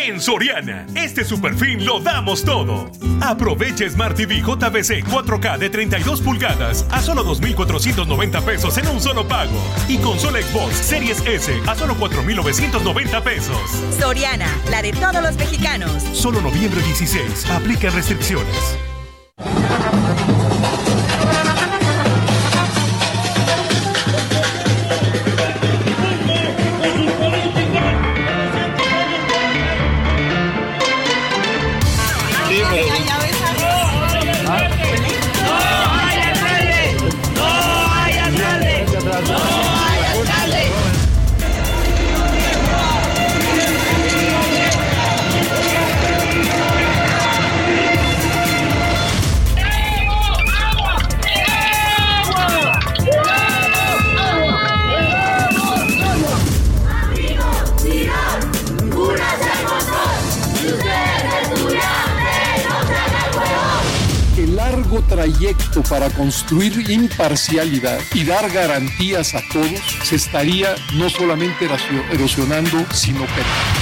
En Soriana, este superfin lo damos todo. Aprovecha Smart TV JBC 4K de 32 pulgadas a solo 2,490 pesos en un solo pago. Y consola Xbox Series S a solo 4,990 pesos. Soriana, la de todos los mexicanos. Solo noviembre 16. Aplica restricciones. Para construir imparcialidad y dar garantías a todos se estaría no solamente erosionando, sino perdiendo.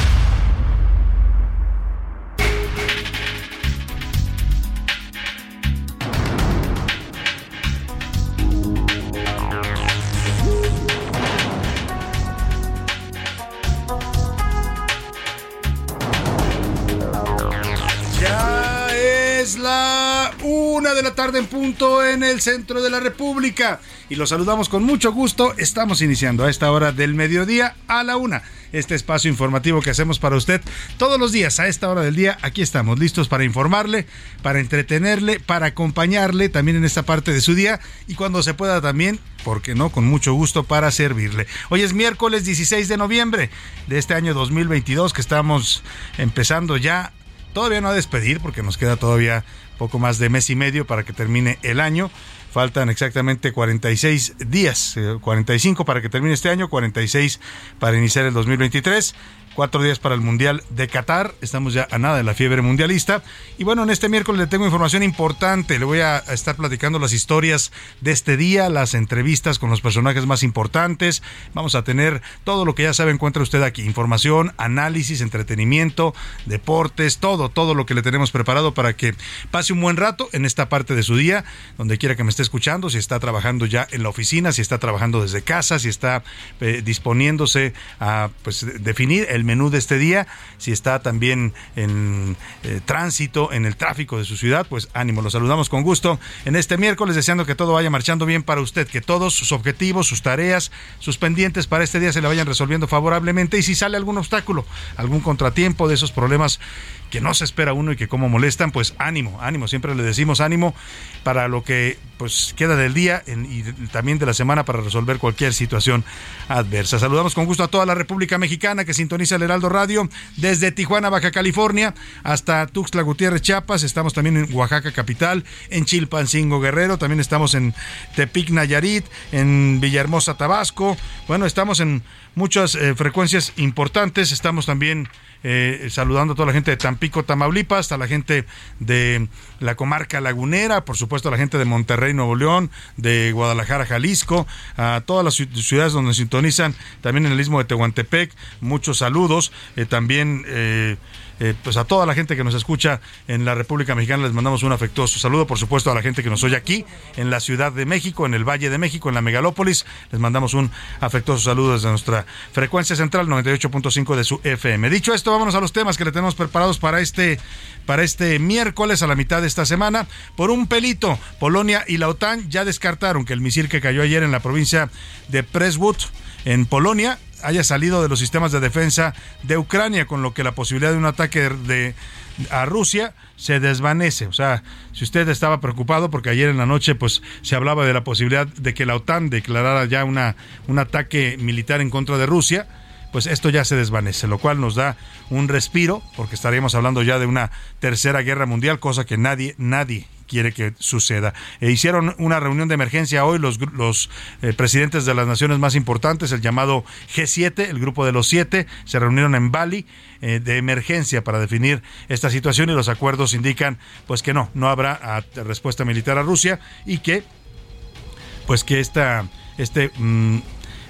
En punto en el centro de la República. Y los saludamos con mucho gusto. Estamos iniciando a esta hora del mediodía a la una. Este espacio informativo que hacemos para usted todos los días a esta hora del día. Aquí estamos listos para informarle, para entretenerle, para acompañarle también en esta parte de su día. Y cuando se pueda también, porque no, con mucho gusto para servirle. Hoy es miércoles 16 de noviembre de este año 2022 que estamos empezando ya Todavía no a despedir porque nos queda todavía poco más de mes y medio para que termine el año. Faltan exactamente 46 días, eh, 45 para que termine este año, 46 para iniciar el 2023. Cuatro días para el Mundial de Qatar. Estamos ya a nada de la fiebre mundialista. Y bueno, en este miércoles le tengo información importante. Le voy a estar platicando las historias de este día, las entrevistas con los personajes más importantes. Vamos a tener todo lo que ya sabe encuentra usted aquí. Información, análisis, entretenimiento, deportes, todo, todo lo que le tenemos preparado para que pase un buen rato en esta parte de su día, donde quiera que me esté escuchando, si está trabajando ya en la oficina, si está trabajando desde casa, si está eh, disponiéndose a pues definir el menú de este día, si está también en eh, tránsito, en el tráfico de su ciudad, pues ánimo, los saludamos con gusto en este miércoles, deseando que todo vaya marchando bien para usted, que todos sus objetivos, sus tareas, sus pendientes para este día se le vayan resolviendo favorablemente. Y si sale algún obstáculo, algún contratiempo de esos problemas que no se espera uno y que como molestan, pues ánimo, ánimo, siempre le decimos ánimo para lo que pues queda del día y también de la semana para resolver cualquier situación adversa. Saludamos con gusto a toda la República Mexicana que sintoniza el Heraldo Radio desde Tijuana, Baja California, hasta Tuxtla Gutiérrez, Chiapas. Estamos también en Oaxaca capital, en Chilpancingo Guerrero, también estamos en Tepic Nayarit, en Villahermosa Tabasco. Bueno, estamos en muchas eh, frecuencias importantes. Estamos también eh, saludando a toda la gente de Tampico, Tamaulipas, hasta la gente de la comarca lagunera, por supuesto a la gente de Monterrey, Nuevo León, de Guadalajara, Jalisco, a todas las ciu- ciudades donde sintonizan, también en el istmo de Tehuantepec, muchos saludos, eh, también eh, pues a toda la gente que nos escucha en la República Mexicana les mandamos un afectuoso saludo, por supuesto a la gente que nos oye aquí en la Ciudad de México, en el Valle de México, en la megalópolis, les mandamos un afectuoso saludo desde nuestra frecuencia central 98.5 de su FM. Dicho esto, vámonos a los temas que le tenemos preparados para este para este miércoles a la mitad de esta semana. Por un pelito, Polonia y la OTAN ya descartaron que el misil que cayó ayer en la provincia de Presswood en Polonia haya salido de los sistemas de defensa de Ucrania, con lo que la posibilidad de un ataque de, a Rusia se desvanece. O sea, si usted estaba preocupado porque ayer en la noche pues se hablaba de la posibilidad de que la OTAN declarara ya una, un ataque militar en contra de Rusia, pues esto ya se desvanece, lo cual nos da un respiro, porque estaríamos hablando ya de una tercera guerra mundial, cosa que nadie, nadie quiere que suceda. E hicieron una reunión de emergencia hoy los, eh, presidentes de las naciones más importantes, el llamado G7, el grupo de los siete, se reunieron en Bali eh, de emergencia para definir esta situación y los acuerdos indican pues que no, no habrá respuesta militar a Rusia y que pues que esta, este mm,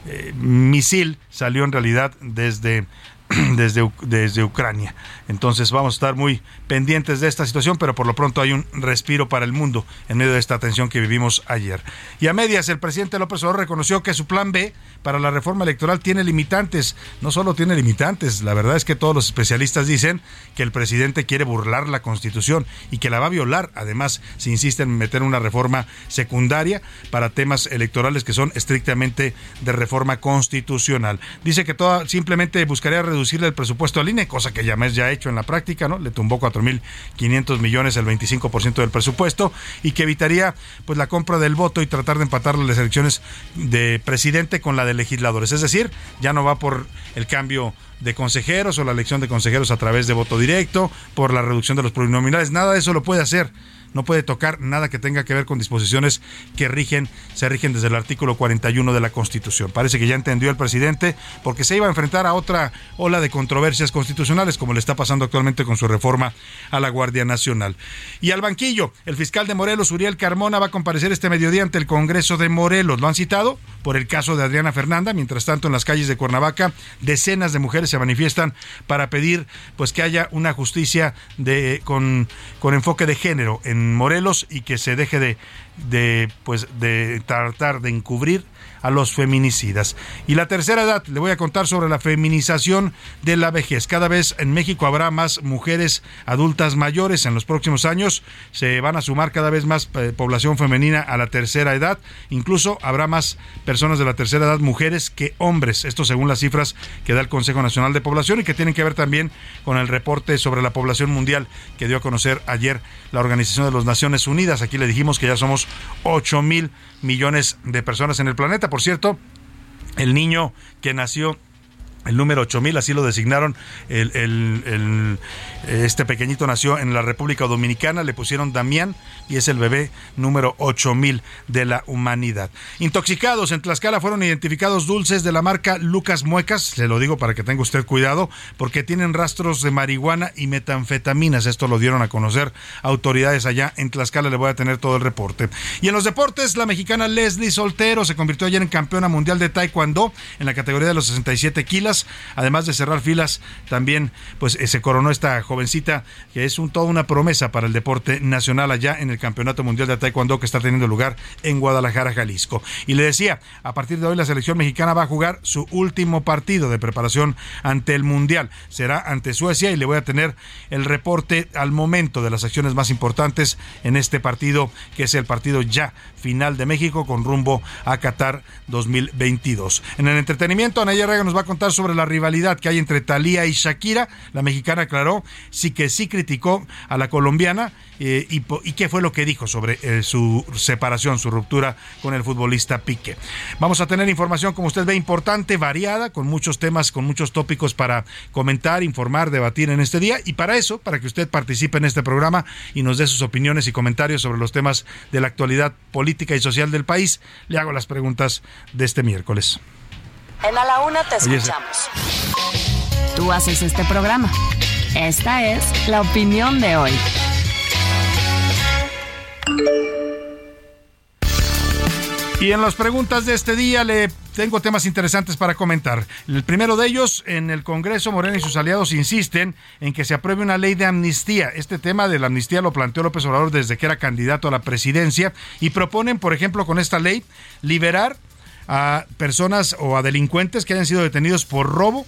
eh, misil salió en realidad desde desde, desde Ucrania. Entonces vamos a estar muy pendientes de esta situación, pero por lo pronto hay un respiro para el mundo en medio de esta tensión que vivimos ayer. Y a medias, el presidente López Obrador reconoció que su plan B para la reforma electoral tiene limitantes. No solo tiene limitantes, la verdad es que todos los especialistas dicen que el presidente quiere burlar la constitución y que la va a violar. Además, se insiste en meter una reforma secundaria para temas electorales que son estrictamente de reforma constitucional. Dice que toda, simplemente buscaría reducirle el presupuesto al INE, cosa que ya ya hecho en la práctica, ¿no? Le tumbó 4.500 millones, el 25% del presupuesto, y que evitaría pues la compra del voto y tratar de empatar las elecciones de presidente con la de legisladores. Es decir, ya no va por el cambio de consejeros o la elección de consejeros a través de voto directo, por la reducción de los plurinominales, nada de eso lo puede hacer no puede tocar nada que tenga que ver con disposiciones que rigen, se rigen desde el artículo 41 de la Constitución. Parece que ya entendió el presidente porque se iba a enfrentar a otra ola de controversias constitucionales como le está pasando actualmente con su reforma a la Guardia Nacional. Y al banquillo, el fiscal de Morelos, Uriel Carmona, va a comparecer este mediodía ante el Congreso de Morelos. Lo han citado por el caso de Adriana Fernanda. Mientras tanto, en las calles de Cuernavaca, decenas de mujeres se manifiestan para pedir pues que haya una justicia de, con, con enfoque de género en Morelos y que se deje de, de, pues, de tratar de encubrir a los feminicidas. Y la tercera edad, le voy a contar sobre la feminización de la vejez. Cada vez en México habrá más mujeres adultas mayores. En los próximos años se van a sumar cada vez más eh, población femenina a la tercera edad. Incluso habrá más personas de la tercera edad, mujeres, que hombres. Esto según las cifras que da el Consejo Nacional de Población y que tienen que ver también con el reporte sobre la población mundial que dio a conocer ayer la Organización de las Naciones Unidas. Aquí le dijimos que ya somos 8 mil millones de personas en el planeta. Por cierto, el niño que nació el número 8000, así lo designaron. El, este pequeñito nació en la República Dominicana, le pusieron Damián y es el bebé número 8000 de la humanidad. Intoxicados en Tlaxcala fueron identificados dulces de la marca Lucas Muecas, se lo digo para que tenga usted cuidado, porque tienen rastros de marihuana y metanfetaminas. Esto lo dieron a conocer autoridades allá en Tlaxcala, le voy a tener todo el reporte. Y en los deportes, la mexicana Leslie Soltero se convirtió ayer en campeona mundial de Taekwondo en la categoría de los 67 kilos además de cerrar filas, también pues eh, se coronó esta jovencita que es un, toda una promesa para el deporte nacional allá en el Campeonato Mundial de Taekwondo que está teniendo lugar en Guadalajara, Jalisco. Y le decía, a partir de hoy la selección mexicana va a jugar su último partido de preparación ante el Mundial. Será ante Suecia y le voy a tener el reporte al momento de las acciones más importantes en este partido, que es el partido ya final de México con rumbo a Qatar 2022. En el entretenimiento, Anaya Rega nos va a contar sobre la rivalidad que hay entre Talía y Shakira. La mexicana aclaró sí que sí criticó a la colombiana eh, y, qué fue lo que dijo sobre eh, su separación, su ruptura con el futbolista Pique. Vamos a tener información, como usted ve, importante, variada, con muchos temas, con muchos tópicos para comentar, informar, debatir en este día. Y para eso, para que usted participe en este programa y nos dé sus opiniones y comentarios sobre los temas de la actualidad política y social del país, le hago las preguntas de este miércoles. En A la Una te escuchamos. Tú haces este programa. Esta es la opinión de hoy. Y en las preguntas de este día le tengo temas interesantes para comentar. El primero de ellos, en el Congreso, Morena y sus aliados insisten en que se apruebe una ley de amnistía. Este tema de la amnistía lo planteó López Obrador desde que era candidato a la presidencia y proponen, por ejemplo, con esta ley, liberar a personas o a delincuentes que hayan sido detenidos por robo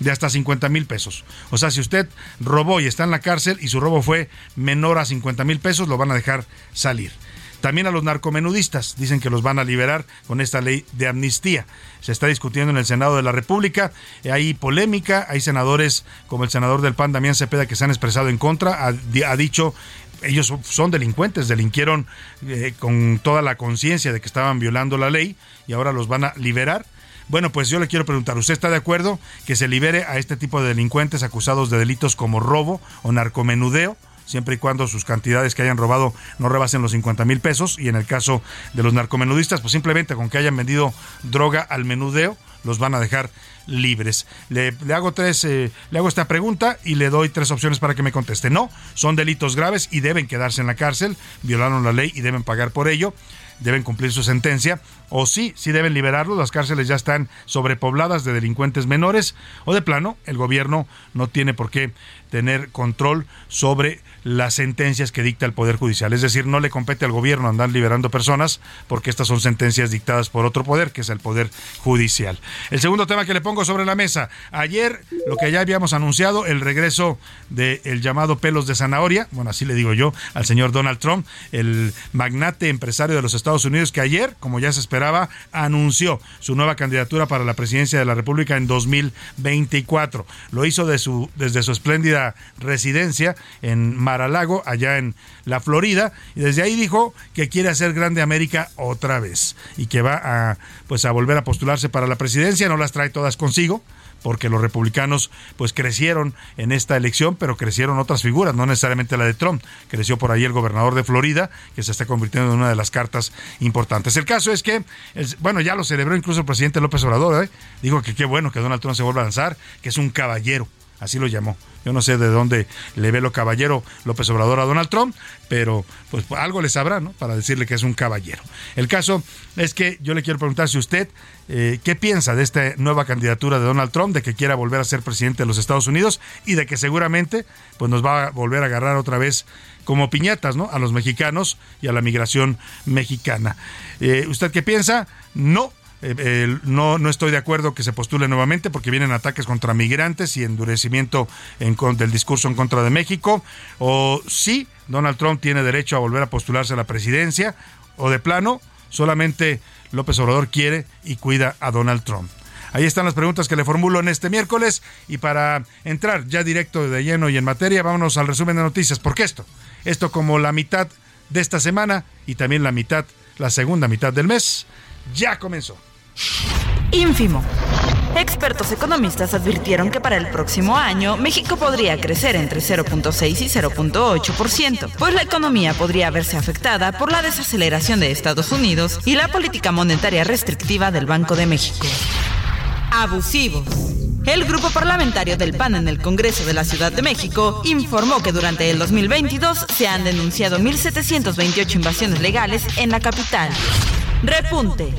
de hasta 50 mil pesos. O sea, si usted robó y está en la cárcel y su robo fue menor a 50 mil pesos, lo van a dejar salir. También a los narcomenudistas dicen que los van a liberar con esta ley de amnistía. Se está discutiendo en el Senado de la República. Hay polémica, hay senadores como el senador del PAN, Damián Cepeda, que se han expresado en contra. Ha, dicho ellos son delincuentes, delinquieron eh, con toda la conciencia de que estaban violando la ley y ahora los van a liberar. Bueno, pues yo le quiero preguntar, ¿usted está de acuerdo que se libere a este tipo de delincuentes acusados de delitos como robo o narcomenudeo? siempre y cuando sus cantidades que hayan robado no rebasen los 50 mil pesos. Y en el caso de los narcomenudistas, pues simplemente con que hayan vendido droga al menudeo, los van a dejar libres. Le, hago tres, eh, le hago esta pregunta y le doy tres opciones para que me conteste. No, son delitos graves y deben quedarse en la cárcel, violaron la ley y deben pagar por ello deben cumplir su sentencia, o sí, sí deben liberarlos, las cárceles ya están sobrepobladas de delincuentes menores, o de plano, el gobierno no tiene por qué tener control sobre las sentencias que dicta el Poder Judicial. Es decir, no le compete al gobierno andar liberando personas porque estas son sentencias dictadas por otro poder, que es el Poder Judicial. El segundo tema que le pongo sobre la mesa. Ayer, lo que ya habíamos anunciado, el regreso del llamado pelos de zanahoria, bueno, así le digo yo, al señor Donald Trump, el magnate empresario de los Estados Unidos, que ayer, como ya se esperaba, anunció su nueva candidatura para la presidencia de la República en 2024. Lo hizo de su, desde su espléndida residencia en Mar-a-Lago, allá en la Florida, y desde ahí dijo que quiere hacer grande América otra vez y que va a pues a volver a postularse para la presidencia, no las trae todas consigo, porque los republicanos pues crecieron en esta elección, pero crecieron otras figuras, no necesariamente la de Trump. Creció por ahí el gobernador de Florida, que se está convirtiendo en una de las cartas importantes. El caso es que, bueno, ya lo celebró incluso el presidente López Obrador, ¿eh? dijo que qué bueno que Donald Trump se vuelva a lanzar, que es un caballero así lo llamó. Yo no sé de dónde le ve lo caballero López Obrador a Donald Trump, pero pues algo le sabrá, ¿no? Para decirle que es un caballero. El caso es que yo le quiero preguntar si usted eh, qué piensa de esta nueva candidatura de Donald Trump, de que quiera volver a ser presidente de los Estados Unidos y de que seguramente pues nos va a volver a agarrar otra vez como piñatas, ¿no? A los mexicanos y a la migración mexicana. Eh, ¿Usted qué piensa? No, eh, no, no estoy de acuerdo que se postule nuevamente porque vienen ataques contra migrantes y endurecimiento en, del discurso en contra de México. O sí, Donald Trump tiene derecho a volver a postularse a la presidencia. O de plano, solamente López Obrador quiere y cuida a Donald Trump. Ahí están las preguntas que le formulo en este miércoles. Y para entrar ya directo de lleno y en materia, vámonos al resumen de noticias. Porque esto, esto como la mitad de esta semana y también la mitad, la segunda mitad del mes, ya comenzó. Ínfimo. Expertos economistas advirtieron que para el próximo año México podría crecer entre 0.6 y 0.8%, pues la economía podría verse afectada por la desaceleración de Estados Unidos y la política monetaria restrictiva del Banco de México. Abusivos. El grupo parlamentario del PAN en el Congreso de la Ciudad de México informó que durante el 2022 se han denunciado 1.728 invasiones legales en la capital. Repunte.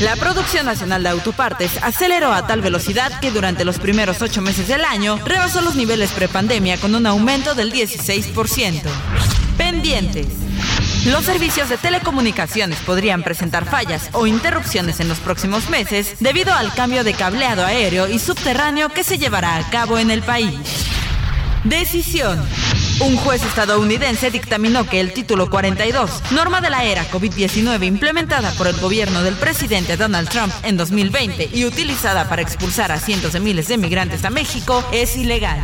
La producción nacional de autopartes aceleró a tal velocidad que durante los primeros ocho meses del año rebasó los niveles prepandemia con un aumento del 16%. Pendientes. Los servicios de telecomunicaciones podrían presentar fallas o interrupciones en los próximos meses debido al cambio de cableado aéreo y subterráneo que se llevará a cabo en el país. Decisión. Un juez estadounidense dictaminó que el título 42, norma de la era COVID-19 implementada por el gobierno del presidente Donald Trump en 2020 y utilizada para expulsar a cientos de miles de migrantes a México, es ilegal.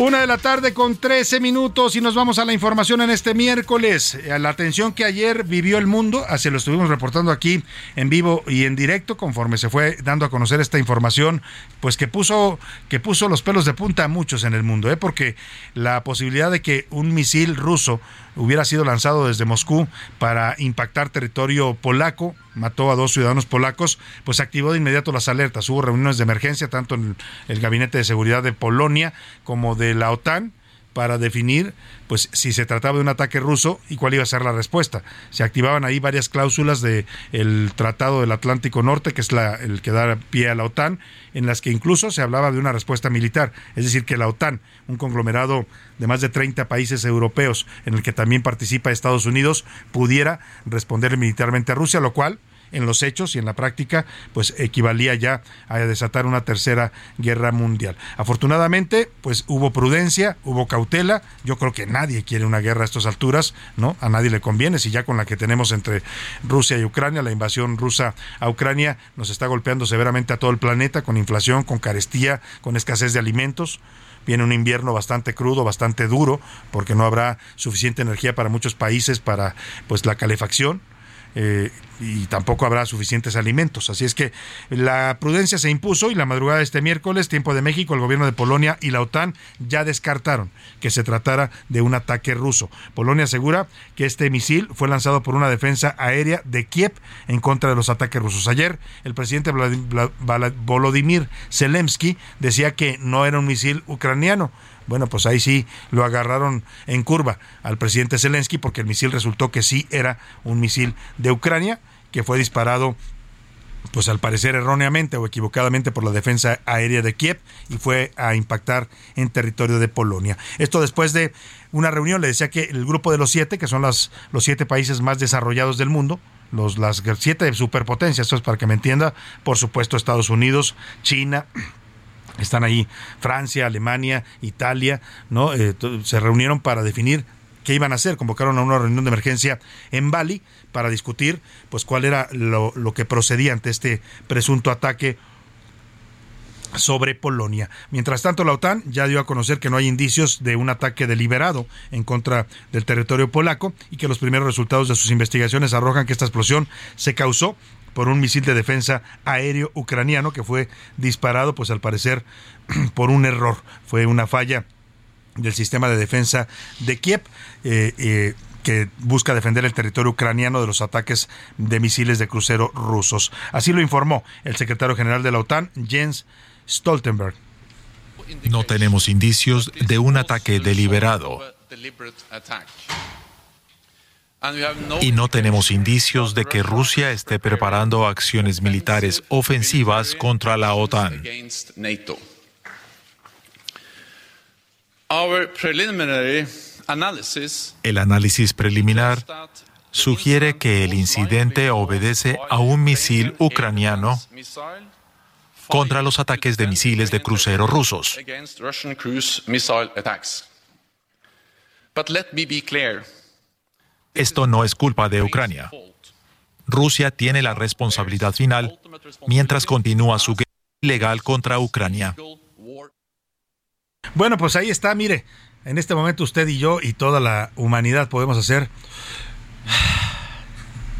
Una de la tarde con 13 minutos y nos vamos a la información en este miércoles. A la atención que ayer vivió el mundo, así lo estuvimos reportando aquí en vivo y en directo conforme se fue dando a conocer esta información, pues que puso que puso los pelos de punta a muchos en el mundo, ¿eh? porque la posibilidad de que un misil ruso hubiera sido lanzado desde Moscú para impactar territorio polaco, mató a dos ciudadanos polacos, pues activó de inmediato las alertas. Hubo reuniones de emergencia tanto en el Gabinete de Seguridad de Polonia como de la OTAN para definir pues si se trataba de un ataque ruso y cuál iba a ser la respuesta. Se activaban ahí varias cláusulas del el Tratado del Atlántico Norte, que es la, el que da pie a la OTAN, en las que incluso se hablaba de una respuesta militar, es decir, que la OTAN, un conglomerado de más de 30 países europeos en el que también participa Estados Unidos, pudiera responder militarmente a Rusia, lo cual en los hechos y en la práctica, pues equivalía ya a desatar una tercera guerra mundial. Afortunadamente, pues hubo prudencia, hubo cautela. Yo creo que nadie quiere una guerra a estas alturas, ¿no? A nadie le conviene. Si ya con la que tenemos entre Rusia y Ucrania, la invasión rusa a Ucrania nos está golpeando severamente a todo el planeta con inflación, con carestía, con escasez de alimentos viene un invierno bastante crudo, bastante duro, porque no habrá suficiente energía para muchos países para pues la calefacción. Eh, y tampoco habrá suficientes alimentos. Así es que la prudencia se impuso y la madrugada de este miércoles, tiempo de México, el gobierno de Polonia y la OTAN ya descartaron que se tratara de un ataque ruso. Polonia asegura que este misil fue lanzado por una defensa aérea de Kiev en contra de los ataques rusos. Ayer el presidente Volodymyr Zelensky decía que no era un misil ucraniano, bueno, pues ahí sí lo agarraron en curva al presidente Zelensky porque el misil resultó que sí era un misil de Ucrania que fue disparado pues al parecer erróneamente o equivocadamente por la defensa aérea de Kiev y fue a impactar en territorio de Polonia. Esto después de una reunión, le decía que el grupo de los siete, que son las, los siete países más desarrollados del mundo, los, las siete superpotencias, esto es para que me entienda, por supuesto Estados Unidos, China, están ahí Francia, Alemania, Italia, ¿no? Eh, se reunieron para definir qué iban a hacer. Convocaron a una reunión de emergencia en Bali para discutir pues cuál era lo, lo que procedía ante este presunto ataque sobre Polonia. Mientras tanto, la OTAN ya dio a conocer que no hay indicios de un ataque deliberado en contra del territorio polaco y que los primeros resultados de sus investigaciones arrojan que esta explosión se causó por un misil de defensa aéreo ucraniano que fue disparado, pues al parecer, por un error. Fue una falla del sistema de defensa de Kiev. Eh, eh, que busca defender el territorio ucraniano de los ataques de misiles de crucero rusos. Así lo informó el secretario general de la OTAN, Jens Stoltenberg. No tenemos indicios de un ataque deliberado y no tenemos indicios de que Rusia esté preparando acciones militares ofensivas contra la OTAN. El análisis preliminar sugiere que el incidente obedece a un misil ucraniano contra los ataques de misiles de crucero rusos. Esto no es culpa de Ucrania. Rusia tiene la responsabilidad final mientras continúa su guerra ilegal contra Ucrania. Bueno, pues ahí está, mire, en este momento usted y yo y toda la humanidad podemos hacer,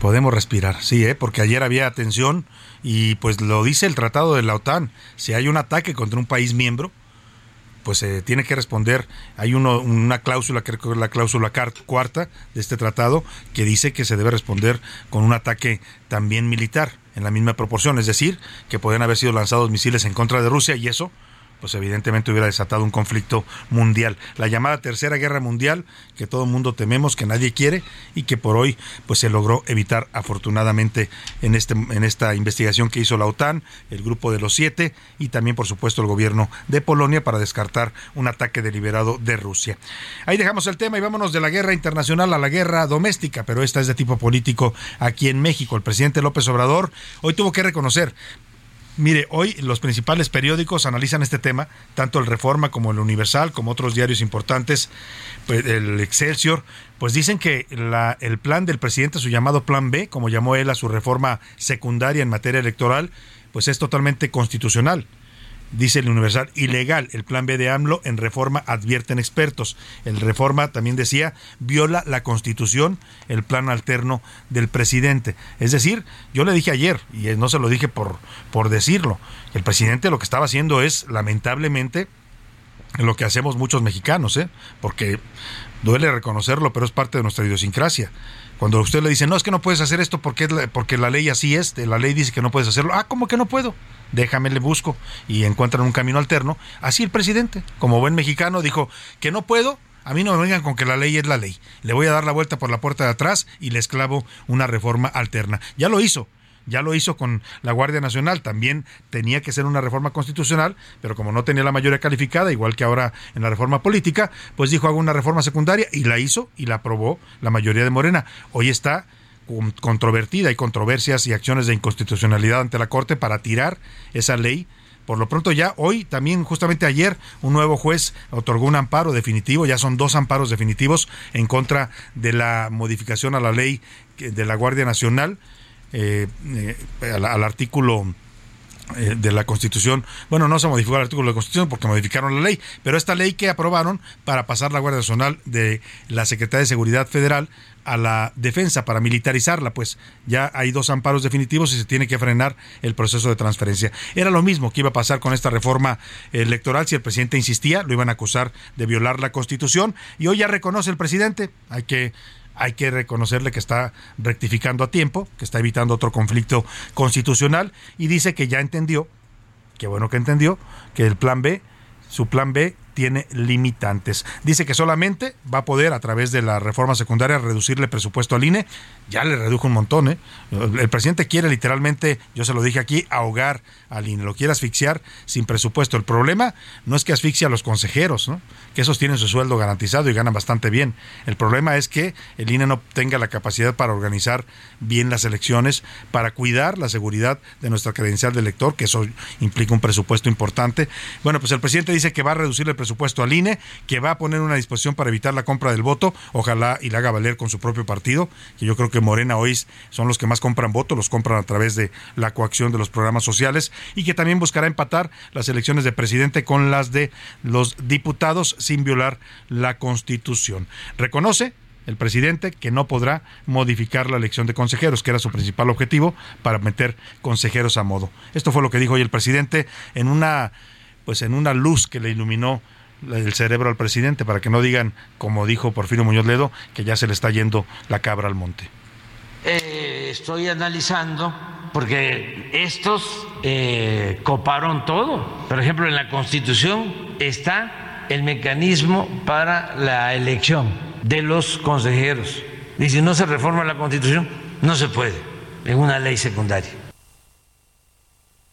podemos respirar, sí, ¿eh? porque ayer había tensión y pues lo dice el tratado de la OTAN, si hay un ataque contra un país miembro, pues eh, tiene que responder. Hay uno, una cláusula, que es la cláusula cuarta de este tratado, que dice que se debe responder con un ataque también militar en la misma proporción, es decir, que pueden haber sido lanzados misiles en contra de Rusia y eso pues evidentemente hubiera desatado un conflicto mundial. La llamada Tercera Guerra Mundial, que todo el mundo tememos, que nadie quiere y que por hoy pues se logró evitar afortunadamente en, este, en esta investigación que hizo la OTAN, el grupo de los siete y también por supuesto el gobierno de Polonia para descartar un ataque deliberado de Rusia. Ahí dejamos el tema y vámonos de la guerra internacional a la guerra doméstica, pero esta es de tipo político aquí en México. El presidente López Obrador hoy tuvo que reconocer Mire, hoy los principales periódicos analizan este tema, tanto el Reforma como el Universal, como otros diarios importantes, pues, el Excelsior, pues dicen que la, el plan del presidente, su llamado Plan B, como llamó él a su reforma secundaria en materia electoral, pues es totalmente constitucional dice el Universal, ilegal. El plan B de AMLO en reforma advierten expertos. El reforma también decía, viola la constitución, el plan alterno del presidente. Es decir, yo le dije ayer, y no se lo dije por, por decirlo, el presidente lo que estaba haciendo es, lamentablemente, lo que hacemos muchos mexicanos, ¿eh? porque duele reconocerlo, pero es parte de nuestra idiosincrasia. Cuando usted le dice, no, es que no puedes hacer esto porque, porque la ley así es, la ley dice que no puedes hacerlo. Ah, ¿cómo que no puedo? Déjame, le busco y encuentran un camino alterno. Así el presidente, como buen mexicano, dijo que no puedo, a mí no me vengan con que la ley es la ley. Le voy a dar la vuelta por la puerta de atrás y le esclavo una reforma alterna. Ya lo hizo ya lo hizo con la Guardia Nacional, también tenía que ser una reforma constitucional, pero como no tenía la mayoría calificada, igual que ahora en la reforma política, pues dijo hago una reforma secundaria y la hizo y la aprobó la mayoría de Morena. Hoy está controvertida, y controversias y acciones de inconstitucionalidad ante la Corte para tirar esa ley por lo pronto ya hoy, también justamente ayer, un nuevo juez otorgó un amparo definitivo, ya son dos amparos definitivos en contra de la modificación a la ley de la Guardia Nacional eh, eh, al, artículo eh, de la Constitución. Bueno, no se modificó el artículo de la Constitución porque modificaron la ley, pero esta ley que aprobaron para pasar la Guardia Nacional de la Secretaría de Seguridad Federal a la defensa para militarizarla, pues ya hay dos amparos definitivos y se tiene que frenar el proceso de transferencia. Era lo mismo que iba a pasar con esta reforma electoral si el presidente insistía, lo iban a acusar de violar la Constitución y hoy ya reconoce el presidente, hay que hay que reconocerle que está rectificando a tiempo, que está evitando otro conflicto constitucional y dice que ya entendió, qué bueno que entendió, que el plan B, su plan B tiene limitantes. Dice que solamente va a poder a través de la reforma secundaria reducirle presupuesto al INE. Ya le redujo un montón. ¿eh? El presidente quiere literalmente, yo se lo dije aquí, ahogar al INE. Lo quiere asfixiar sin presupuesto. El problema no es que asfixie a los consejeros, ¿no? Que esos tienen su sueldo garantizado y ganan bastante bien. El problema es que el INE no tenga la capacidad para organizar bien las elecciones, para cuidar la seguridad de nuestra credencial de elector, que eso implica un presupuesto importante. Bueno, pues el presidente dice que va a reducir el presupuesto al INE, que va a poner una disposición para evitar la compra del voto, ojalá y la haga valer con su propio partido, que yo creo que Morena hoy son los que más compran votos, los compran a través de la coacción de los programas sociales, y que también buscará empatar las elecciones de presidente con las de los diputados sin violar la Constitución. Reconoce el presidente que no podrá modificar la elección de consejeros, que era su principal objetivo para meter consejeros a modo. Esto fue lo que dijo hoy el presidente en una pues en una luz que le iluminó el cerebro al presidente para que no digan, como dijo Porfirio Muñoz Ledo, que ya se le está yendo la cabra al monte. Eh, estoy analizando porque estos eh, coparon todo. Por ejemplo, en la Constitución está el mecanismo para la elección de los consejeros. Y si no se reforma la Constitución, no se puede en una ley secundaria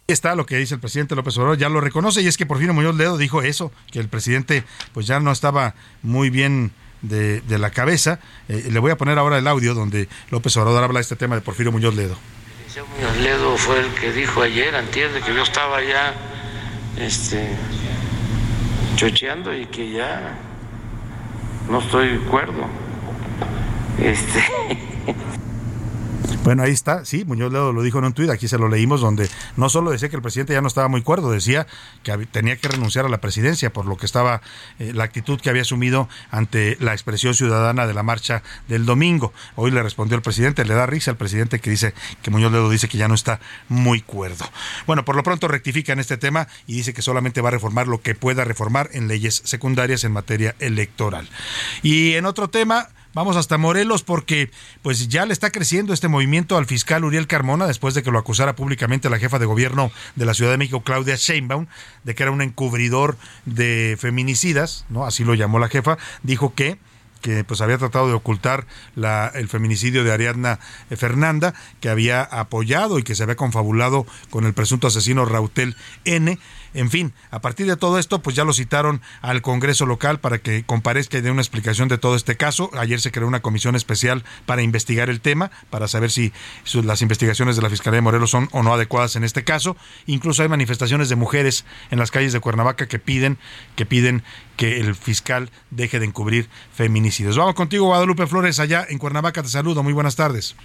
está lo que dice el presidente López Obrador, ya lo reconoce y es que por fin Muñoz Ledo dijo eso, que el presidente pues ya no estaba muy bien de, la cabeza. Eh, le voy a poner ahora el audio donde López Obrador habla de este tema de Porfirio Muñoz Ledo. Muñoz Ledo fue el que dijo ayer, entiende que yo estaba ya este, chocheando y que ya no estoy de acuerdo. Este, Bueno, ahí está, sí, Muñoz Ledo lo dijo en un tuit, aquí se lo leímos, donde no solo decía que el presidente ya no estaba muy cuerdo, decía que tenía que renunciar a la presidencia por lo que estaba, eh, la actitud que había asumido ante la expresión ciudadana de la marcha del domingo. Hoy le respondió el presidente, le da risa al presidente que dice que Muñoz Ledo dice que ya no está muy cuerdo. Bueno, por lo pronto rectifica en este tema y dice que solamente va a reformar lo que pueda reformar en leyes secundarias en materia electoral. Y en otro tema, Vamos hasta Morelos porque pues ya le está creciendo este movimiento al fiscal Uriel Carmona después de que lo acusara públicamente la jefa de gobierno de la Ciudad de México, Claudia Sheinbaum, de que era un encubridor de feminicidas, ¿no? Así lo llamó la jefa, dijo que que pues había tratado de ocultar la, el feminicidio de Ariadna Fernanda, que había apoyado y que se había confabulado con el presunto asesino Rautel N en fin, a partir de todo esto, pues ya lo citaron al Congreso local para que comparezca y dé una explicación de todo este caso. Ayer se creó una comisión especial para investigar el tema, para saber si las investigaciones de la Fiscalía de Morelos son o no adecuadas en este caso. Incluso hay manifestaciones de mujeres en las calles de Cuernavaca que piden que piden que el fiscal deje de encubrir feminicidios. Vamos contigo, Guadalupe Flores, allá en Cuernavaca. Te saludo. Muy buenas tardes.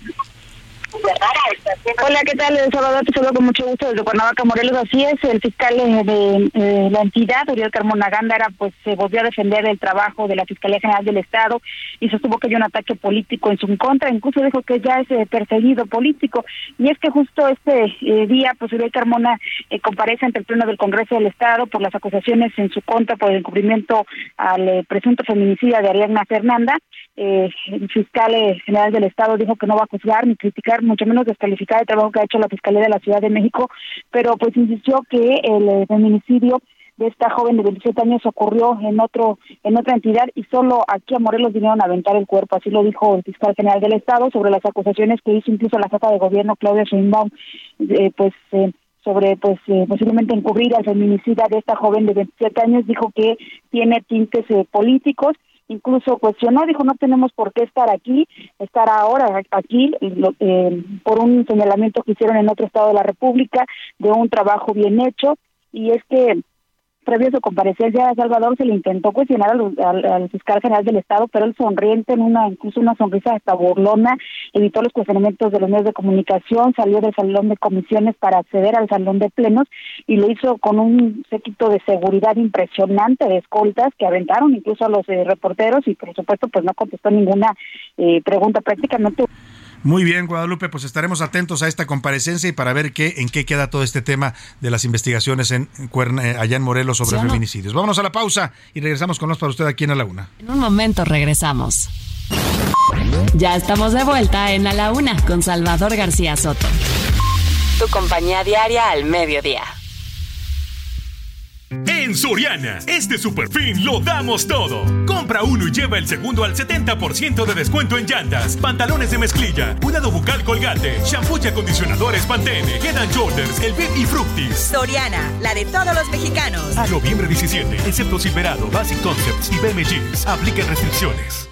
Hola, ¿qué tal? Salvador, te saludo con mucho gusto desde Cuernavaca, Morelos. Así es, el fiscal de, la entidad, Uriel Carmona Gándara, pues se volvió a defender el trabajo de la Fiscalía General del Estado y sostuvo que hay un ataque político en su contra. Incluso dijo que ya es eh, perseguido político. Y es que justo este eh, día, pues Uriel Carmona eh, comparece ante el Pleno del Congreso del Estado por las acusaciones en su contra por el encubrimiento al presunto feminicida de Ariadna Fernanda. El fiscal general del Estado dijo que no va a juzgar ni criticar, mucho menos descalificar el trabajo que ha hecho la Fiscalía de la Ciudad de México, pero pues insistió que el eh, feminicidio de esta joven de 27 años ocurrió en otro en otra entidad y solo aquí a Morelos vinieron a aventar el cuerpo, así lo dijo el fiscal general del Estado sobre las acusaciones que hizo incluso la jefa de gobierno Claudia Sheinbaum, eh, pues eh, sobre pues posiblemente encubrir al feminicida de esta joven de 27 años, dijo que tiene tintes políticos incluso cuestionó, dijo no tenemos por qué estar aquí, estar ahora aquí eh, por un señalamiento que hicieron en otro estado de la República de un trabajo bien hecho y es que previo a su comparecencia a Salvador se le intentó cuestionar al, fiscal general del Estado, pero él sonriente, en una incluso una sonrisa hasta burlona, evitó los cuestionamientos de los medios de comunicación, salió del salón de comisiones para acceder al salón de plenos y lo hizo con un séquito de seguridad impresionante de escoltas que aventaron incluso a los eh, reporteros y por supuesto pues no contestó ninguna eh, pregunta prácticamente muy bien, Guadalupe, pues estaremos atentos a esta comparecencia y para ver qué, en qué queda todo este tema de las investigaciones en eh, allá en Morelos sobre feminicidios. Vámonos a la pausa y regresamos con los para usted aquí en A la Una. En un momento regresamos. Ya estamos de vuelta en A la Una con Salvador García Soto. Tu compañía diaria al mediodía. En Soriana, este super fin lo damos todo. Compra uno y lleva el segundo al 70% de descuento en llantas, pantalones de mezclilla, cuidado bucal colgate, shampoo y acondicionadores Pantene, Head Shoulders, El Bit y Fructis. Soriana, la de todos los mexicanos. A noviembre 17, excepto Silverado, Basic Concepts y BM Jeans. Apliquen restricciones.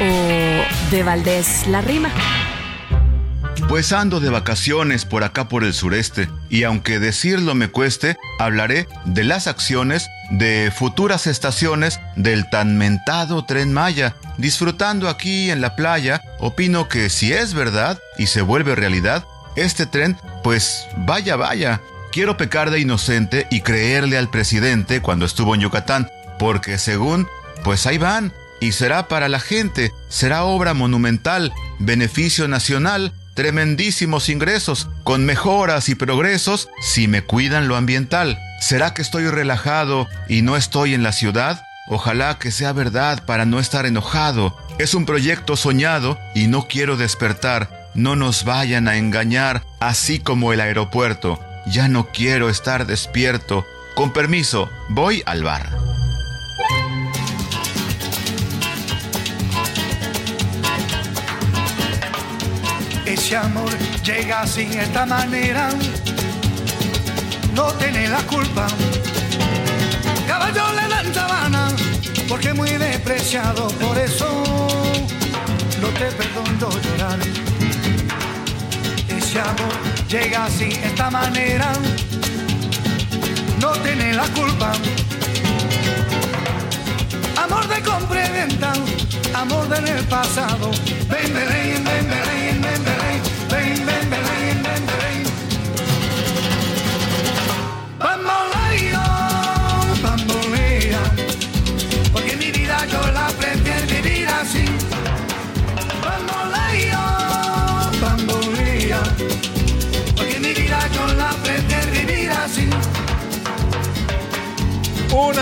o de Valdés la rima. Pues ando de vacaciones por acá por el sureste, y aunque decirlo me cueste, hablaré de las acciones de futuras estaciones del tan mentado tren Maya. Disfrutando aquí en la playa, opino que si es verdad y se vuelve realidad, este tren, pues vaya, vaya. Quiero pecar de inocente y creerle al presidente cuando estuvo en Yucatán, porque según, pues ahí van, y será para la gente, será obra monumental, beneficio nacional, tremendísimos ingresos, con mejoras y progresos si me cuidan lo ambiental. ¿Será que estoy relajado y no estoy en la ciudad? Ojalá que sea verdad para no estar enojado. Es un proyecto soñado y no quiero despertar. No nos vayan a engañar, así como el aeropuerto. Ya no quiero estar despierto. Con permiso, voy al bar. Ese amor llega sin esta manera, no tiene la culpa. Caballo le dan sabana, porque muy despreciado, por eso no te perdono llorar. Ese amor llega sin esta manera, no tiene la culpa. Amor de compra amor del pasado. Ven, ven, ven,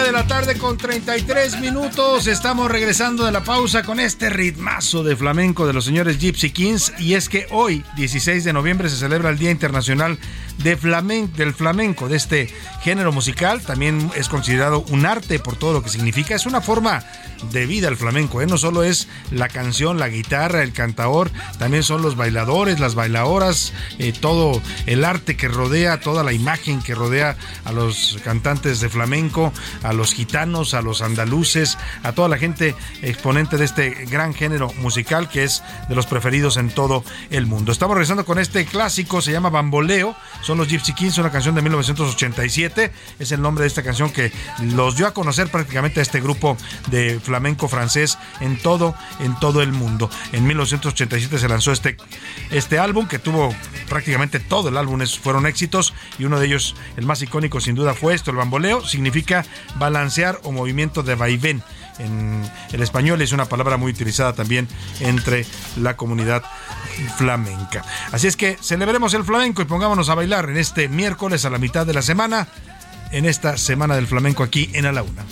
de la tarde con 33 minutos. Estamos regresando de la pausa con este ritmazo de flamenco de los señores Gypsy Kings. Y es que hoy, 16 de noviembre, se celebra el Día Internacional de del flamenco, de este género musical. También es considerado un arte por todo lo que significa. Es una forma de vida el flamenco. ¿eh? No solo es la canción, la guitarra, el cantador, también son los bailadores, las bailadoras, eh, todo el arte que rodea, toda la imagen que rodea a los cantantes de flamenco, los gitanos, a los andaluces, a toda la gente exponente de este gran género musical que es de los preferidos en todo el mundo. Estamos regresando con este clásico, se llama Bamboleo, son los Gypsy Kings, una canción de 1987, es el nombre de esta canción que los dio a conocer prácticamente a este grupo de flamenco francés en todo, en todo el mundo. En 1987 se lanzó este, este álbum que tuvo prácticamente todo el álbum fueron éxitos y uno de ellos, el más icónico sin duda fue esto, el bamboleo, significa balancear o movimiento de vaivén. En el español es una palabra muy utilizada también entre la comunidad flamenca. Así es que celebremos el flamenco y pongámonos a bailar en este miércoles a la mitad de la semana, en esta semana del flamenco aquí en A la Una.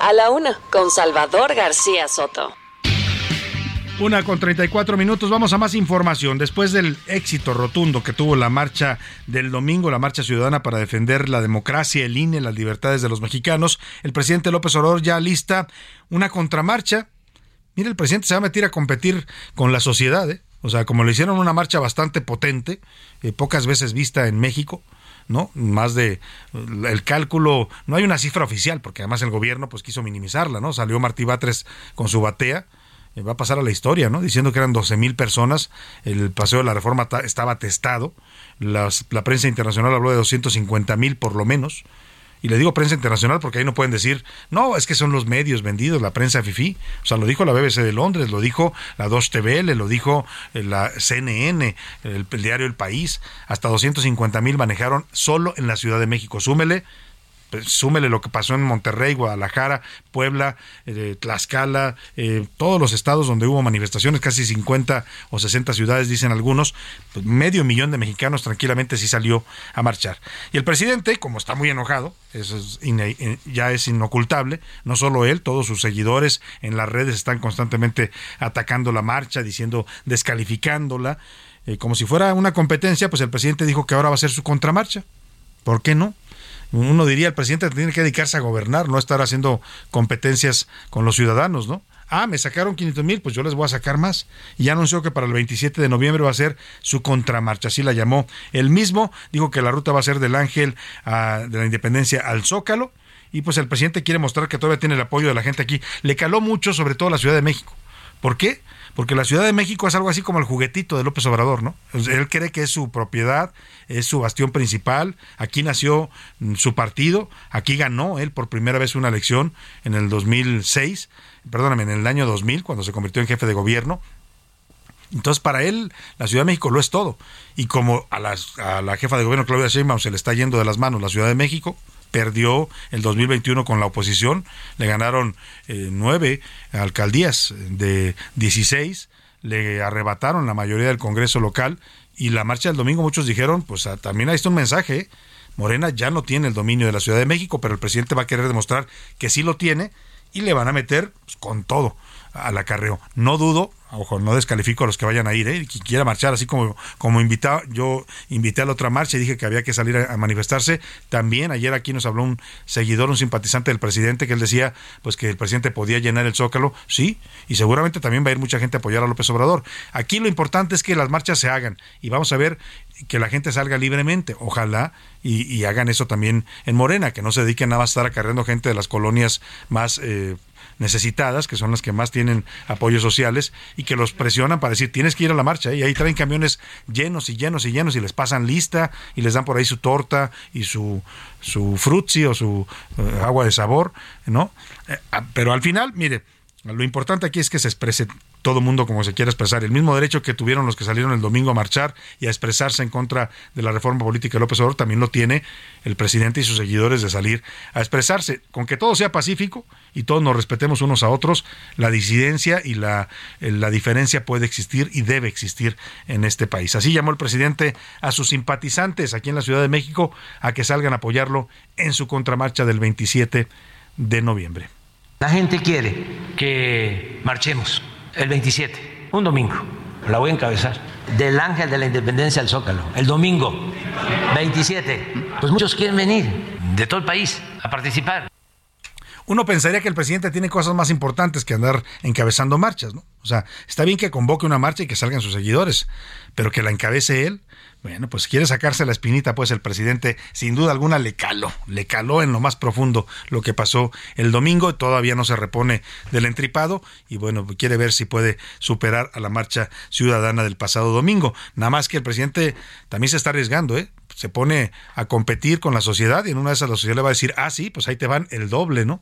A la una, con Salvador García Soto. Una con 34 minutos, vamos a más información. Después del éxito rotundo que tuvo la marcha del domingo, la marcha ciudadana para defender la democracia, el INE, las libertades de los mexicanos, el presidente López Obrador ya lista una contramarcha. Mire, el presidente se va a meter a competir con la sociedad, ¿eh? O sea, como le hicieron una marcha bastante potente, eh, pocas veces vista en México, ¿no? Más de el cálculo, no hay una cifra oficial, porque además el gobierno pues quiso minimizarla, ¿no? Salió Martí Batres con su batea eh, va a pasar a la historia, ¿no? Diciendo que eran 12 mil personas, el paseo de la reforma estaba testado, la prensa internacional habló de 250 mil por lo menos, y le digo prensa internacional porque ahí no pueden decir, no, es que son los medios vendidos, la prensa FIFI. O sea, lo dijo la BBC de Londres, lo dijo la 2TVL, lo dijo eh, la CNN, el, el diario El País. Hasta 250 mil manejaron solo en la Ciudad de México. Súmele pues, súmele lo que pasó en Monterrey, Guadalajara, Puebla, eh, Tlaxcala, eh, todos los estados donde hubo manifestaciones, casi 50 o 60 ciudades, dicen algunos, pues, medio millón de mexicanos tranquilamente sí salió a marchar. Y el presidente, como está muy enojado, eso eh, ya es inocultable, no solo él, todos sus seguidores en las redes están constantemente atacando la marcha, diciendo, descalificándola, como si fuera una competencia, pues el presidente dijo que ahora va a ser su contramarcha. ¿Por qué no? Uno diría el presidente tiene que dedicarse a gobernar, no estar haciendo competencias con los ciudadanos, ¿no? Ah, me sacaron 500 mil, pues yo les voy a sacar más. Y ya anunció que para el 27 de noviembre va a ser su contramarcha, así la llamó él mismo. Dijo que la ruta va a ser del Ángel de la Independencia al Zócalo. Y pues el presidente quiere mostrar que todavía tiene el apoyo de la gente aquí. Le caló mucho, sobre todo la Ciudad de México. ¿Por qué? Porque la Ciudad de México es algo así como el juguetito de López Obrador, ¿no? Él cree que es su propiedad, es su bastión principal, aquí nació mm, su partido, aquí ganó él por primera vez una elección en el 2006, perdóname, en el año 2000, cuando se convirtió en jefe de gobierno, entonces, para él, la Ciudad de México lo es todo. Y como a la, a la jefa de gobierno, Claudia Sheinbaum, se le está yendo de las manos la Ciudad de México, perdió el 2021 con la oposición, le ganaron eh, nueve alcaldías de 16, le arrebataron la mayoría del Congreso local y la marcha del domingo muchos dijeron, pues ah, también ahí está un mensaje, ¿eh? Morena ya no tiene el dominio de la Ciudad de México, pero el presidente va a querer demostrar que sí lo tiene y le van a meter pues, con todo al acarreo. No dudo ojo, no descalifico a los que vayan a ir, ¿eh? quien quiera marchar, así como, como invitado, yo invité a la otra marcha y dije que había que salir a, manifestarse. También ayer aquí nos habló un seguidor, un simpatizante del presidente, que él decía pues que el presidente podía llenar el zócalo, sí, y seguramente también va a ir mucha gente a apoyar a López Obrador. Aquí lo importante es que las marchas se hagan y vamos a ver que la gente salga libremente, ojalá, y, hagan eso también en Morena, que no se dediquen nada más a estar acarreando gente de las colonias más eh, necesitadas, que son las que más tienen apoyos sociales, y que los presionan para decir, tienes que ir a la marcha, y ahí traen camiones llenos y llenos y llenos, y les pasan lista, y les dan por ahí su torta y su, su frutzi o su eh, agua de sabor, ¿no? Eh, ah, pero al final, mire, lo importante aquí es que se todo mundo como se quiera expresar. El mismo derecho que tuvieron los que salieron el domingo a marchar y a expresarse en contra de la reforma política de López Obrador, también lo tiene el presidente y sus seguidores de salir a expresarse. Con que todo sea pacífico y todos nos respetemos unos a otros, la disidencia y la, la diferencia puede existir y debe existir en este país. Así llamó el presidente a sus simpatizantes aquí en la Ciudad de México a que salgan a apoyarlo en su contramarcha del 27 de noviembre. La gente quiere que marchemos el 27, un domingo. La voy a encabezar. Del Ángel de la Independencia al Zócalo, el domingo 27. Pues muchos quieren venir de todo el país a participar. Uno pensaría que el presidente tiene cosas más importantes que andar encabezando marchas, ¿no? O sea, está bien que convoque una marcha y que salgan sus seguidores, pero que la encabece él, bueno, pues quiere sacarse la espinita, pues el presidente sin duda alguna le caló, le caló en lo más profundo lo que pasó el domingo, todavía no se repone del entripado y bueno, quiere ver si puede superar a la marcha ciudadana del pasado domingo. Nada más que el presidente también se está arriesgando, ¿eh? Se pone a competir con la sociedad y en una de esas la sociedad le va a decir, ah, sí, pues ahí te van el doble, ¿no?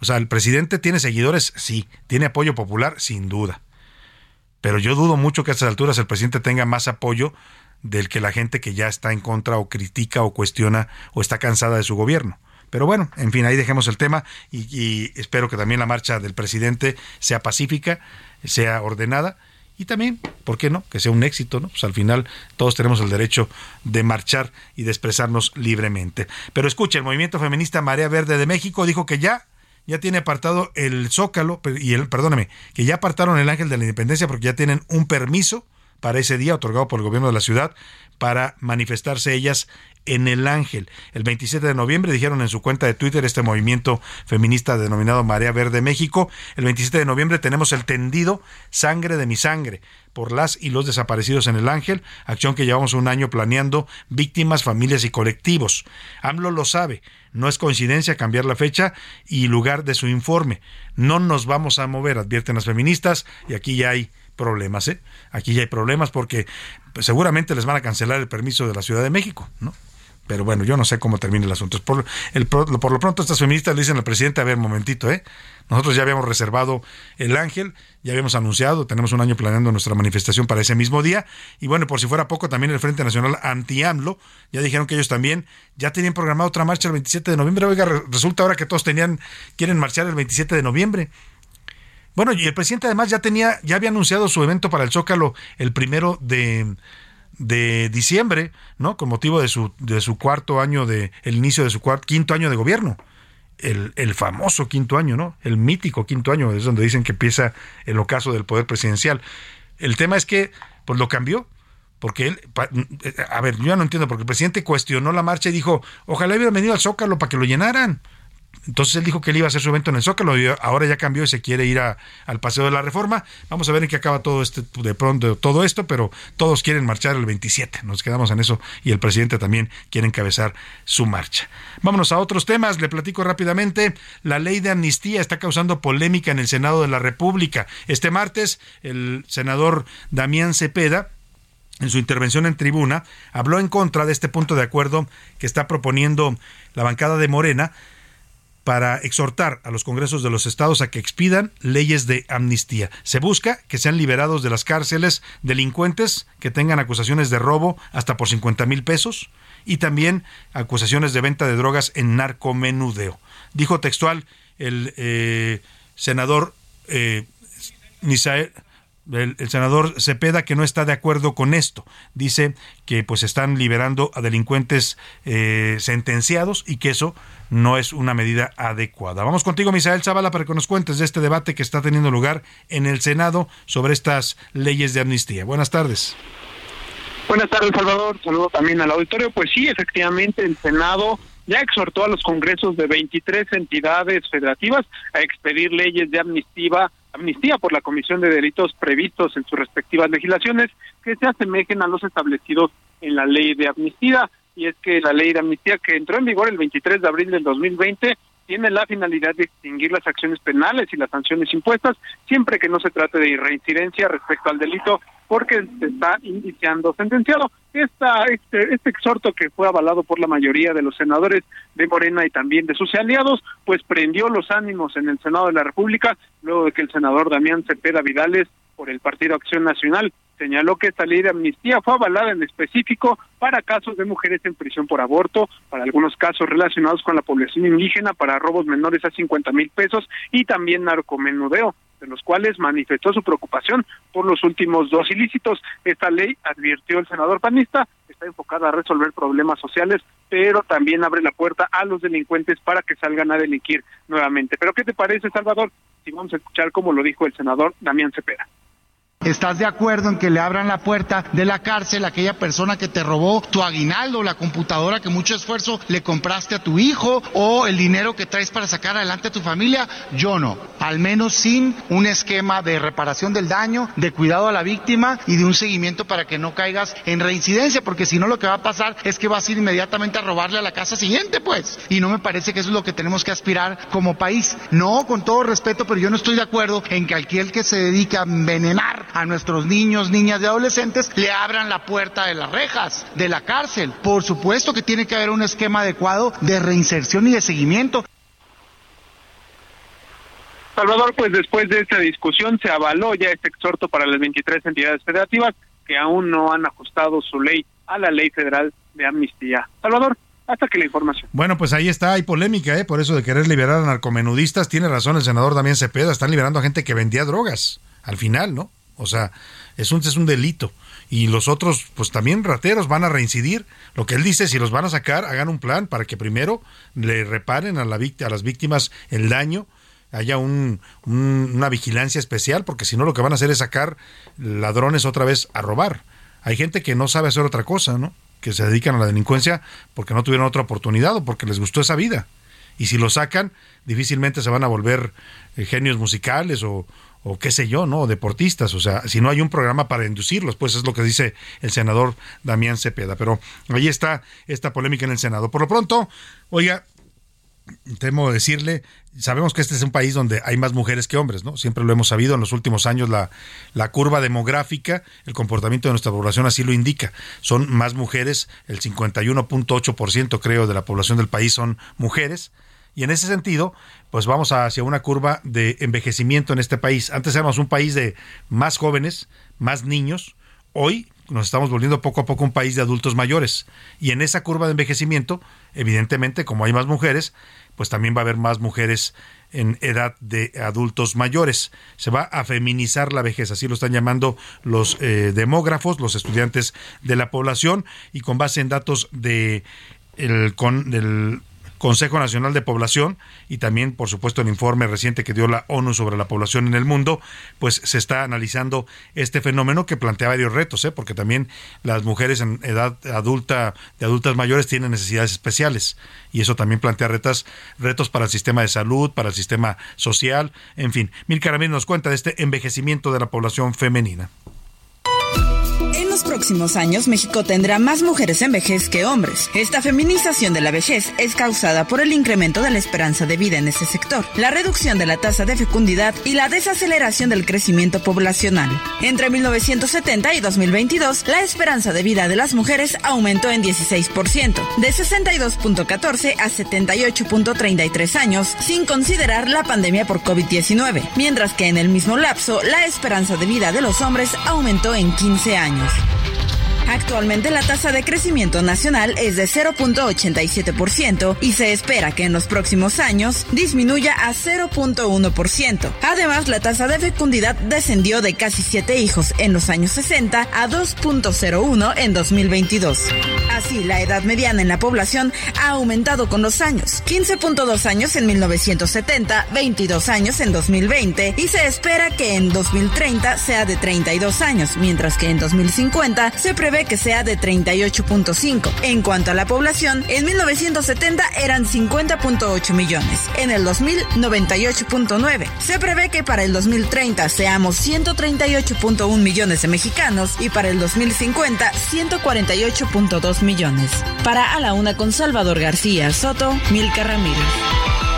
O sea, el presidente tiene seguidores, sí, tiene apoyo popular, sin duda. Pero yo dudo mucho que a estas alturas el presidente tenga más apoyo del que la gente que ya está en contra o critica o cuestiona o está cansada de su gobierno. Pero bueno, en fin, ahí dejemos el tema y, espero que también la marcha del presidente sea pacífica, sea ordenada y también, ¿por qué no? Que sea un éxito, ¿no? Pues al final todos tenemos el derecho de marchar y de expresarnos libremente. Pero escuche, el movimiento feminista Marea Verde de México dijo que ya ya tiene apartado el Zócalo y el perdóname, que ya apartaron el Ángel de la Independencia porque ya tienen un permiso para ese día otorgado por el gobierno de la ciudad para manifestarse ellas en el Ángel. El 27 de noviembre dijeron en su cuenta de Twitter este movimiento feminista denominado Marea Verde México. El 27 de noviembre tenemos el tendido Sangre de mi sangre por las y los desaparecidos en el Ángel, acción que llevamos un año planeando, víctimas, familias y colectivos. AMLO lo sabe, no es coincidencia cambiar la fecha y lugar de su informe. No nos vamos a mover, advierten las feministas, y aquí ya hay problemas, ¿eh? Aquí ya hay problemas porque pues, seguramente les van a cancelar el permiso de la Ciudad de México, ¿no? Pero bueno, yo no sé cómo termina el asunto. Por, lo pronto estas feministas le dicen al presidente, a ver, momentito, ¿eh? Nosotros ya habíamos reservado el ángel, ya habíamos anunciado, tenemos un año planeando nuestra manifestación para ese mismo día. Y bueno, por si fuera poco, también el Frente Nacional Anti-AMLO, ya dijeron que ellos también ya tenían programado otra marcha el 27 de noviembre. Oiga, resulta ahora que todos tenían, quieren marchar el 27 de noviembre. Bueno, y el presidente además ya tenía, ya había anunciado su evento para el Zócalo el primero de, de diciembre, ¿no? Con motivo de su, de su cuarto año de, el inicio de su cuarto, quinto año de gobierno. El, el, famoso quinto año, ¿no? El mítico quinto año, es donde dicen que empieza el ocaso del poder presidencial. El tema es que, pues lo cambió, porque él, a ver, yo ya no entiendo, porque el presidente cuestionó la marcha y dijo, ojalá hubiera venido al Zócalo para que lo llenaran. Entonces él dijo que él iba a hacer su evento en el Zócalo y ahora ya cambió y se quiere ir al Paseo de la Reforma. Vamos a ver en qué acaba todo este de pronto todo esto, pero todos quieren marchar el 27. Nos quedamos en eso y el presidente también quiere encabezar su marcha. Vámonos a otros temas. Le platico rápidamente. La ley de amnistía está causando polémica en el Senado de la República. Este martes el senador Damián Cepeda en su intervención en tribuna, habló en contra de este punto de acuerdo que está proponiendo la bancada de Morena para exhortar a los congresos de los estados a que expidan leyes de amnistía. Se busca que sean liberados de las cárceles delincuentes que tengan acusaciones de robo hasta por 50 mil pesos y también acusaciones de venta de drogas en narcomenudeo. Dijo textual el eh, senador eh, el, senador Cepeda que no está de acuerdo con esto. Dice que pues están liberando a delincuentes eh, sentenciados y que eso no es una medida adecuada. Vamos contigo, Misael Zavala, para que nos cuentes de este debate que está teniendo lugar en el Senado sobre estas leyes de amnistía. Buenas tardes. Buenas tardes, Salvador. Saludo también al auditorio. Pues sí, efectivamente, el Senado ya exhortó a los congresos de 23 entidades federativas a expedir leyes de amnistía amnistía por la comisión de delitos previstos en sus respectivas legislaciones que se asemejen a los establecidos en la ley de amnistía. Y es que la ley de amnistía que entró en vigor el 23 de abril del 2020 tiene la finalidad de extinguir las acciones penales y las sanciones impuestas siempre que no se trate de reincidencia respecto al delito porque se está iniciando sentenciado. Esta, este, este exhorto que fue avalado por la mayoría de los senadores de Morena y también de sus aliados, pues prendió los ánimos en el Senado de la República, luego de que el senador Damián Cepeda Vidales, por el Partido Acción Nacional, señaló que esta ley de amnistía fue avalada en específico para casos de mujeres en prisión por aborto, para algunos casos relacionados con la población indígena, para robos menores a 50 mil pesos y también narcomenudeo de los cuales manifestó su preocupación por los últimos dos ilícitos. Esta ley, advirtió el senador panista, está enfocada a resolver problemas sociales, pero también abre la puerta a los delincuentes para que salgan a delinquir nuevamente. Pero ¿qué te parece, Salvador? Si vamos a escuchar como lo dijo el senador Damián Cepeda. ¿Estás de acuerdo en que le abran la puerta de la cárcel a aquella persona que te robó tu aguinaldo, la computadora que mucho esfuerzo le compraste a tu hijo o el dinero que traes para sacar adelante a tu familia? Yo no. Al menos sin un esquema de reparación del daño, de cuidado a la víctima y de un seguimiento para que no caigas en reincidencia, porque si no lo que va a pasar es que vas a ir inmediatamente a robarle a la casa siguiente, pues. Y no me parece que eso es lo que tenemos que aspirar como país. No, con todo respeto, pero yo no estoy de acuerdo en que aquel que se dedica a envenenar a nuestros niños, niñas y adolescentes le abran la puerta de las rejas de la cárcel. Por supuesto que tiene que haber un esquema adecuado de reinserción y de seguimiento. Salvador, pues después de esta discusión se avaló ya este exhorto para las 23 entidades federativas que aún no han ajustado su ley a la ley federal de amnistía. Salvador, hasta que la información. Bueno, pues ahí está, hay polémica, ¿eh? por eso de querer liberar a narcomenudistas. Tiene razón el senador Damián Cepeda, están liberando a gente que vendía drogas, al final, ¿no? O sea, es un, es un delito. Y los otros, pues también rateros, van a reincidir. Lo que él dice, si los van a sacar, hagan un plan para que primero le reparen a, la las víctimas el daño, haya un, una vigilancia especial, porque si no lo que van a hacer es sacar ladrones otra vez a robar. Hay gente que no sabe hacer otra cosa, ¿no? Que se dedican a la delincuencia porque no tuvieron otra oportunidad o porque les gustó esa vida. Y si lo sacan, difícilmente se van a volver eh, genios musicales o, o qué sé yo, ¿no? deportistas, o sea, si no hay un programa para inducirlos, pues es lo que dice el senador Damián Cepeda. Pero ahí está esta polémica en el Senado. Por lo pronto, oiga, temo decirle, sabemos que este es un país donde hay más mujeres que hombres, ¿no? Siempre lo hemos sabido en los últimos años, la, la curva demográfica, el comportamiento de nuestra población así lo indica. Son más mujeres, el 51.8% creo de la población del país son mujeres y en ese sentido, pues vamos hacia una curva de envejecimiento en este país. Antes éramos un país de más jóvenes, más niños. Hoy nos estamos volviendo poco a poco un país de adultos mayores. Y en esa curva de envejecimiento, evidentemente, como hay más mujeres, pues también va a haber más mujeres en edad de adultos mayores. Se va a feminizar la vejez, así lo están llamando los eh, demógrafos, los estudiantes de la población, y con base en datos de el, con, del Consejo Nacional de Población y también, por supuesto, el informe reciente que dio la ONU sobre la población en el mundo, pues se está analizando este fenómeno que plantea varios retos, ¿eh? porque también las mujeres en edad adulta, de adultas mayores, tienen necesidades especiales y eso también plantea retos, retos para el sistema de salud, para el sistema social, en fin. Mil nos cuenta de este envejecimiento de la población femenina próximos años México tendrá más mujeres en vejez que hombres. Esta feminización de la vejez es causada por el incremento de la esperanza de vida en ese sector, la reducción de la tasa de fecundidad y la desaceleración del crecimiento poblacional. Entre 1970 y 2022, la esperanza de vida de las mujeres aumentó en 16%, de 62.14 a 78.33 años, sin considerar la pandemia por COVID-19, mientras que en el mismo lapso la esperanza de vida de los hombres aumentó en 15 años. Actualmente la tasa de crecimiento nacional es de 0.87% y se espera que en los próximos años disminuya a 0.1%. Además, la tasa de fecundidad descendió de casi 7 hijos en los años 60 a 2.01 en 2022. Así, la edad mediana en la población ha aumentado con los años. 15.2 años en 1970, 22 años en 2020 y se espera que en 2030 sea de 32 años, mientras que en 2050 se prevé que sea de 38.5. En cuanto a la población, en 1970 eran 50.8 millones, en el 2000 98.9. Se prevé que para el 2030 seamos 138.1 millones de mexicanos y para el 2050 148.2 millones. Para A la Una con Salvador García Soto, Milka Ramírez.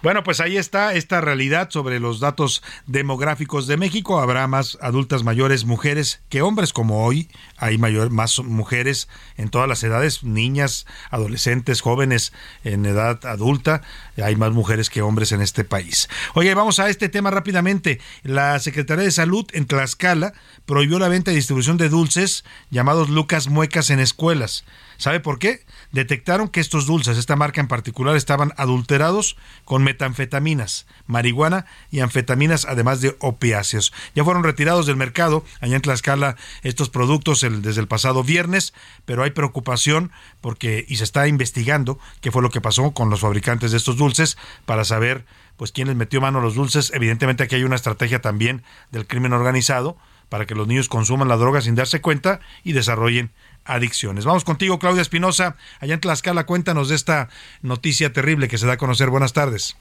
Bueno, pues ahí está esta realidad sobre los datos demográficos de México. Habrá más adultas mayores mujeres que hombres, como hoy hay mayor, más mujeres en todas las edades, niñas, adolescentes, jóvenes en edad adulta. Hay más mujeres que hombres en este país. Oye, vamos a este tema rápidamente. La Secretaría de Salud en Tlaxcala prohibió la venta y distribución de dulces llamados Lucas Muecas en escuelas. ¿Sabe por qué? Detectaron que estos dulces, esta marca en particular, estaban adulterados con metanfetaminas, marihuana y anfetaminas, además de opiáceos. Ya fueron retirados del mercado allá en Tlaxcala estos productos desde el pasado viernes, pero hay preocupación porque y se está investigando qué fue lo que pasó con los fabricantes de estos dulces para saber pues quién les metió mano a los dulces. Evidentemente aquí hay una estrategia también del crimen organizado para que los niños consuman la droga sin darse cuenta y desarrollen adicciones. Vamos contigo, Claudia Espinosa, allá en Tlaxcala, cuéntanos de esta noticia terrible que se da a conocer. Buenas tardes.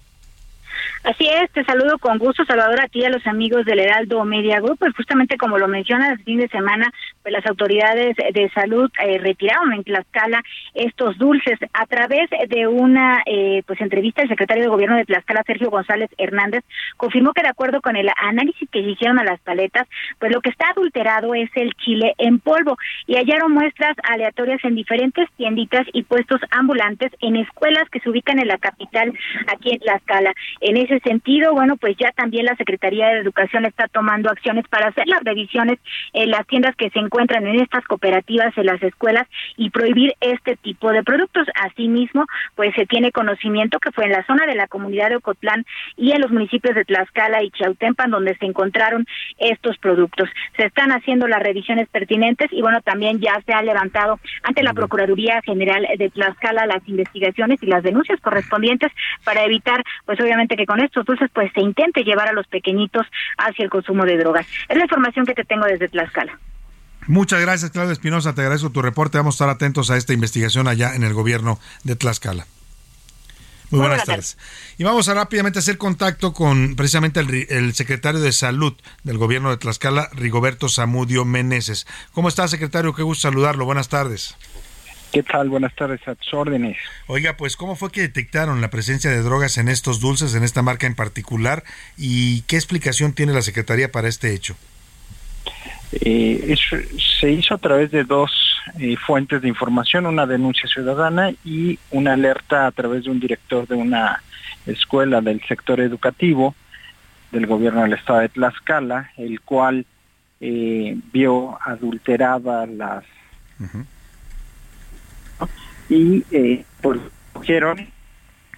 Así es, te saludo con gusto, Salvador, a ti a los amigos del Heraldo Media Group. Pues justamente como lo mencionas, el fin de semana, pues las autoridades de salud eh, retiraron en Tlaxcala estos dulces a través de una eh, pues entrevista. El secretario de Gobierno de Tlaxcala, Sergio González Hernández, confirmó que de acuerdo con el análisis que hicieron a las paletas, pues lo que está adulterado es el chile en polvo y hallaron muestras aleatorias en diferentes tienditas y puestos ambulantes en escuelas que se ubican en la capital, aquí en Tlaxcala. En ese sentido, bueno, pues ya también la Secretaría de Educación está tomando acciones para hacer las revisiones en las tiendas que se encuentran en estas cooperativas, en las escuelas y prohibir este tipo de productos. Asimismo, pues se tiene conocimiento que fue en la zona de la comunidad de Ocotlán y en los municipios de Tlaxcala y Chautempan donde se encontraron estos productos. Se están haciendo las revisiones pertinentes y bueno, también ya se ha levantado ante la Procuraduría General de Tlaxcala las investigaciones y las denuncias correspondientes para evitar, pues obviamente que con estos dulces pues se intente llevar a los pequeñitos hacia el consumo de drogas. Es la información que te tengo desde Tlaxcala. Muchas gracias, Claudia Espinosa. Te agradezco tu reporte. Vamos a estar atentos a esta investigación allá en el gobierno de Tlaxcala. Muy buenas, tardes. Y vamos a rápidamente hacer contacto con precisamente el, el, secretario de Salud del gobierno de Tlaxcala, Rigoberto Zamudio Meneses. ¿Cómo está, secretario? Qué gusto saludarlo. Buenas tardes. ¿Qué tal? Buenas tardes, a tus órdenes. Oiga, pues, ¿cómo fue que detectaron la presencia de drogas en estos dulces, en esta marca en particular? ¿Y qué explicación tiene la Secretaría para este hecho? Eh, se hizo a través de dos eh, fuentes de información, una denuncia ciudadana y una alerta a través de un director de una escuela del sector educativo del gobierno del estado de Tlaxcala, el cual eh, vio adulteradas las y eh, pues cogieron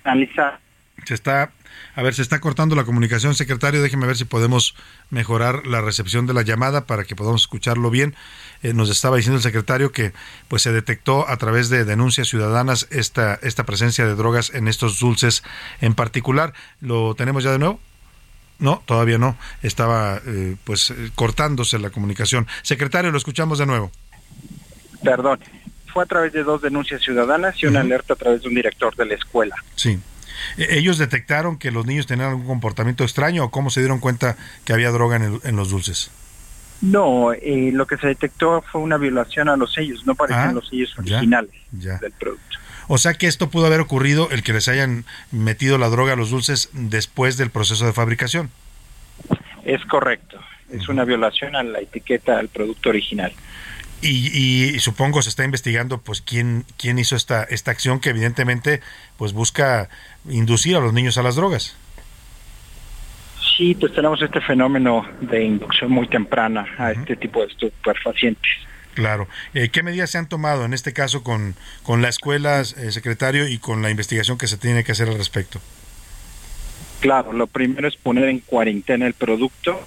analizar. Se está, a ver, se está cortando la comunicación, secretario. Déjeme ver si podemos mejorar la recepción de la llamada para que podamos escucharlo bien. Eh, nos estaba diciendo el secretario que pues se detectó a través de denuncias ciudadanas esta, esta presencia de drogas en estos dulces en particular. ¿Lo tenemos ya de nuevo? No, todavía no. Estaba eh, pues cortándose la comunicación. Secretario, lo escuchamos de nuevo. Perdón fue a través de dos denuncias ciudadanas y una alerta a través de un director de la escuela. Sí. ¿E-, ¿Ellos detectaron que los niños tenían algún comportamiento extraño o cómo se dieron cuenta que había droga en, los dulces? No, eh, lo que se detectó fue una violación a los sellos, no parecían ah, los sellos originales del producto. O sea que esto pudo haber ocurrido, el que les hayan metido la droga a los dulces después del proceso de fabricación. Es correcto, es una violación a la etiqueta del producto original. Y, supongo se está investigando pues quién quién hizo esta esta acción que evidentemente pues busca inducir a los niños a las drogas. Sí, pues tenemos este fenómeno de inducción muy temprana a este tipo de estupefacientes. Claro. Eh, ¿Qué medidas se han tomado en este caso con, con la escuela, eh, secretario, y con la investigación que se tiene que hacer al respecto? Claro, lo primero es poner en cuarentena el producto.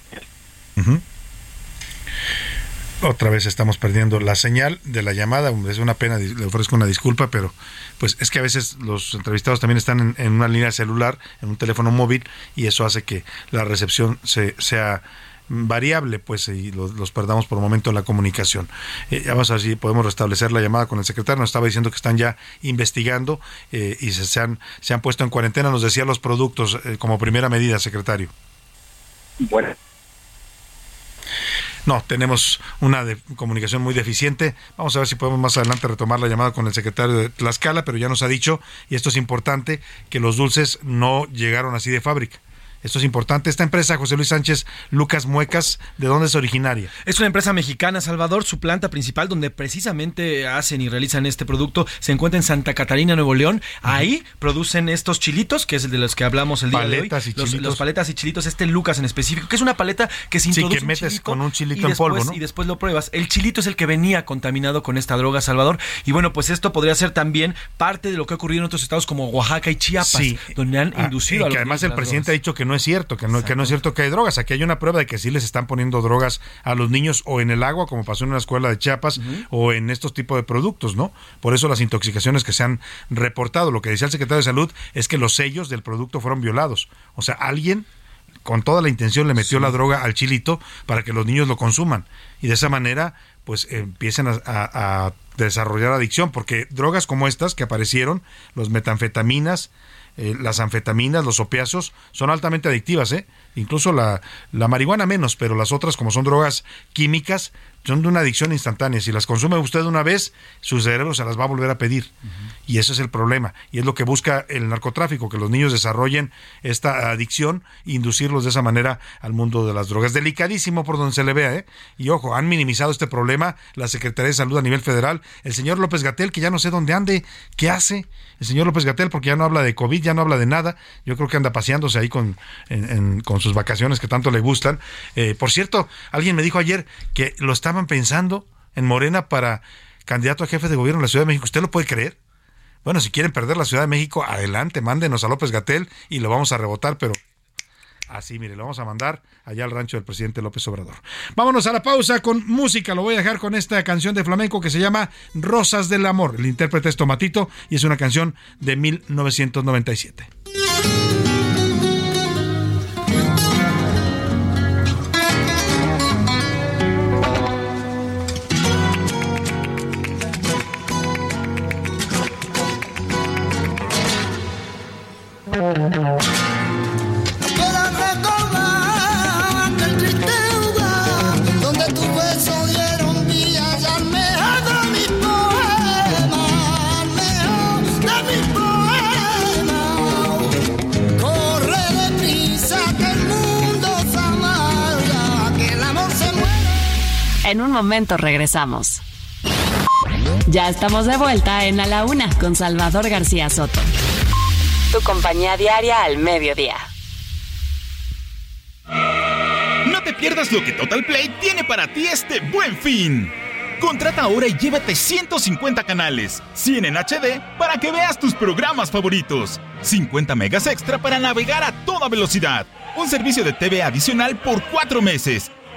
Otra vez estamos perdiendo la señal de la llamada. Es una pena, le ofrezco una disculpa, pero pues es que a veces los entrevistados también están en, una línea celular, en un teléfono móvil, y eso hace que la recepción se, sea variable, pues, y los, perdamos por momento en la comunicación. Eh, vamos a ver si podemos restablecer la llamada con el secretario. Nos estaba diciendo que están ya investigando eh, y se, han, se han puesto en cuarentena. Nos decía los productos eh, como primera medida, secretario. Bueno. No, tenemos una de comunicación muy deficiente. Vamos a ver si podemos más adelante retomar la llamada con el secretario de Tlaxcala, pero ya nos ha dicho, y esto es importante, que los dulces no llegaron así de fábrica. Esto es importante. Esta empresa, José Luis Sánchez Lucas Muecas, ¿de dónde es originaria? Es una empresa mexicana, Salvador. Su planta principal, donde precisamente hacen y realizan este producto, se encuentra en Santa Catarina, Nuevo León. Ahí producen estos chilitos, que es el de los que hablamos el día paletas de hoy. Y los, chilitos. los, paletas y chilitos, este Lucas en específico, que es una paleta que se introduce Sí, que metes con un chilito y en después, polvo, ¿no? Y después lo pruebas. El chilito es el que venía contaminado con esta droga, Salvador. Y bueno, pues esto podría ser también parte de lo que ha ocurrido en otros estados como Oaxaca y Chiapas, Sí. donde han Ah, inducido y a los que además el presidente ha dicho que no es cierto, que no, que no es cierto que hay drogas. Aquí hay una prueba de que sí les están poniendo drogas a los niños o en el agua, como pasó en una escuela de Chiapas, o en estos tipos de productos, ¿no? Por eso las intoxicaciones que se han reportado. Lo que decía el secretario de Salud es que los sellos del producto fueron violados. O sea, alguien con toda la intención le metió la droga al chilito para que los niños lo consuman. Y de esa manera, pues empiecen a, a- a desarrollar adicción, porque drogas como estas que aparecieron, los metanfetaminas, eh, las anfetaminas, los opiáceos, son altamente adictivas, ¿eh? Incluso la, la marihuana menos, pero las otras, como son drogas químicas, son de una adicción instantánea. Si las consume usted una vez, su cerebro se las va a volver a pedir. Y ese es el problema. Y es lo que busca el narcotráfico, que los niños desarrollen esta adicción e inducirlos de esa manera al mundo de las drogas. Delicadísimo por donde se le vea, ¿eh? Y ojo, han minimizado este problema la Secretaría de Salud a nivel federal. El señor López Gatel, que ya no sé dónde ande, ¿qué hace? El señor López Gatel, porque ya no habla de COVID, ya no habla de nada. Yo creo que anda paseándose ahí con, en- en- con sus vacaciones que tanto le gustan. Eh, por cierto, alguien me dijo ayer que lo estaban pensando en Morena para candidato a jefe de gobierno en la Ciudad de México. ¿Usted lo puede creer? Bueno, si quieren perder la Ciudad de México, adelante, mándenos a López Gatel y lo vamos a rebotar, pero así, mire, lo vamos a mandar allá al rancho del presidente López Obrador. Vámonos a la pausa con música. Lo voy a dejar con esta canción de flamenco que se llama Rosas del Amor. El intérprete es Tomatito y es una canción de 1997. En un momento regresamos. Ya estamos de vuelta en A la Una con Salvador García Soto. Tu compañía diaria al mediodía. No te pierdas lo que Total Play tiene para ti este buen fin. Contrata ahora y llévate 150 canales, 100 en HD para que veas tus programas favoritos, 50 megas extra para navegar a toda velocidad, un servicio de TV adicional por 4 meses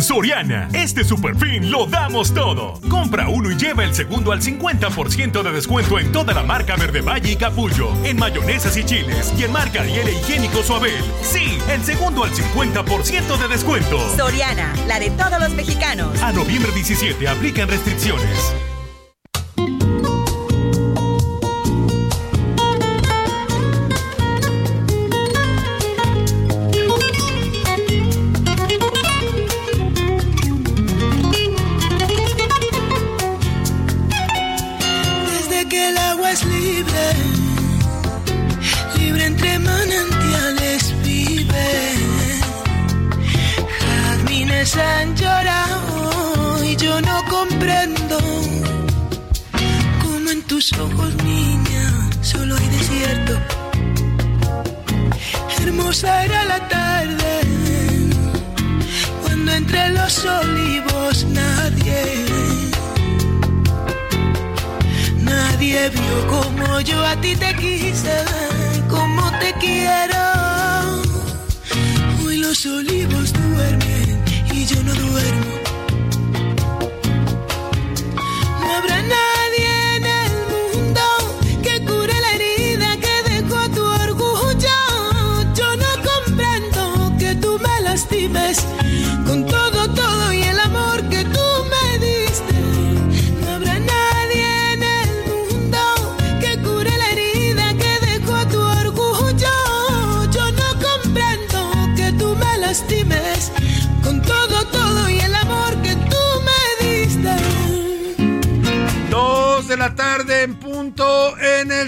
En Soriana, este super fin lo damos todo. Compra uno y lleva el segundo al 50% de descuento en toda la marca Verde Valle y Capullo, en mayonesas y chiles y en marca Ariel e Higiénico Suabel. Sí, el segundo al 50% de descuento. Soriana, la de todos los mexicanos. A noviembre 17 aplican restricciones. Ojos, niña, solo hay desierto. Hermosa era la tarde cuando entre los olivos nadie Nadie vio como yo a ti te quise, como te quiero. Hoy los olivos duermen y yo no duermo.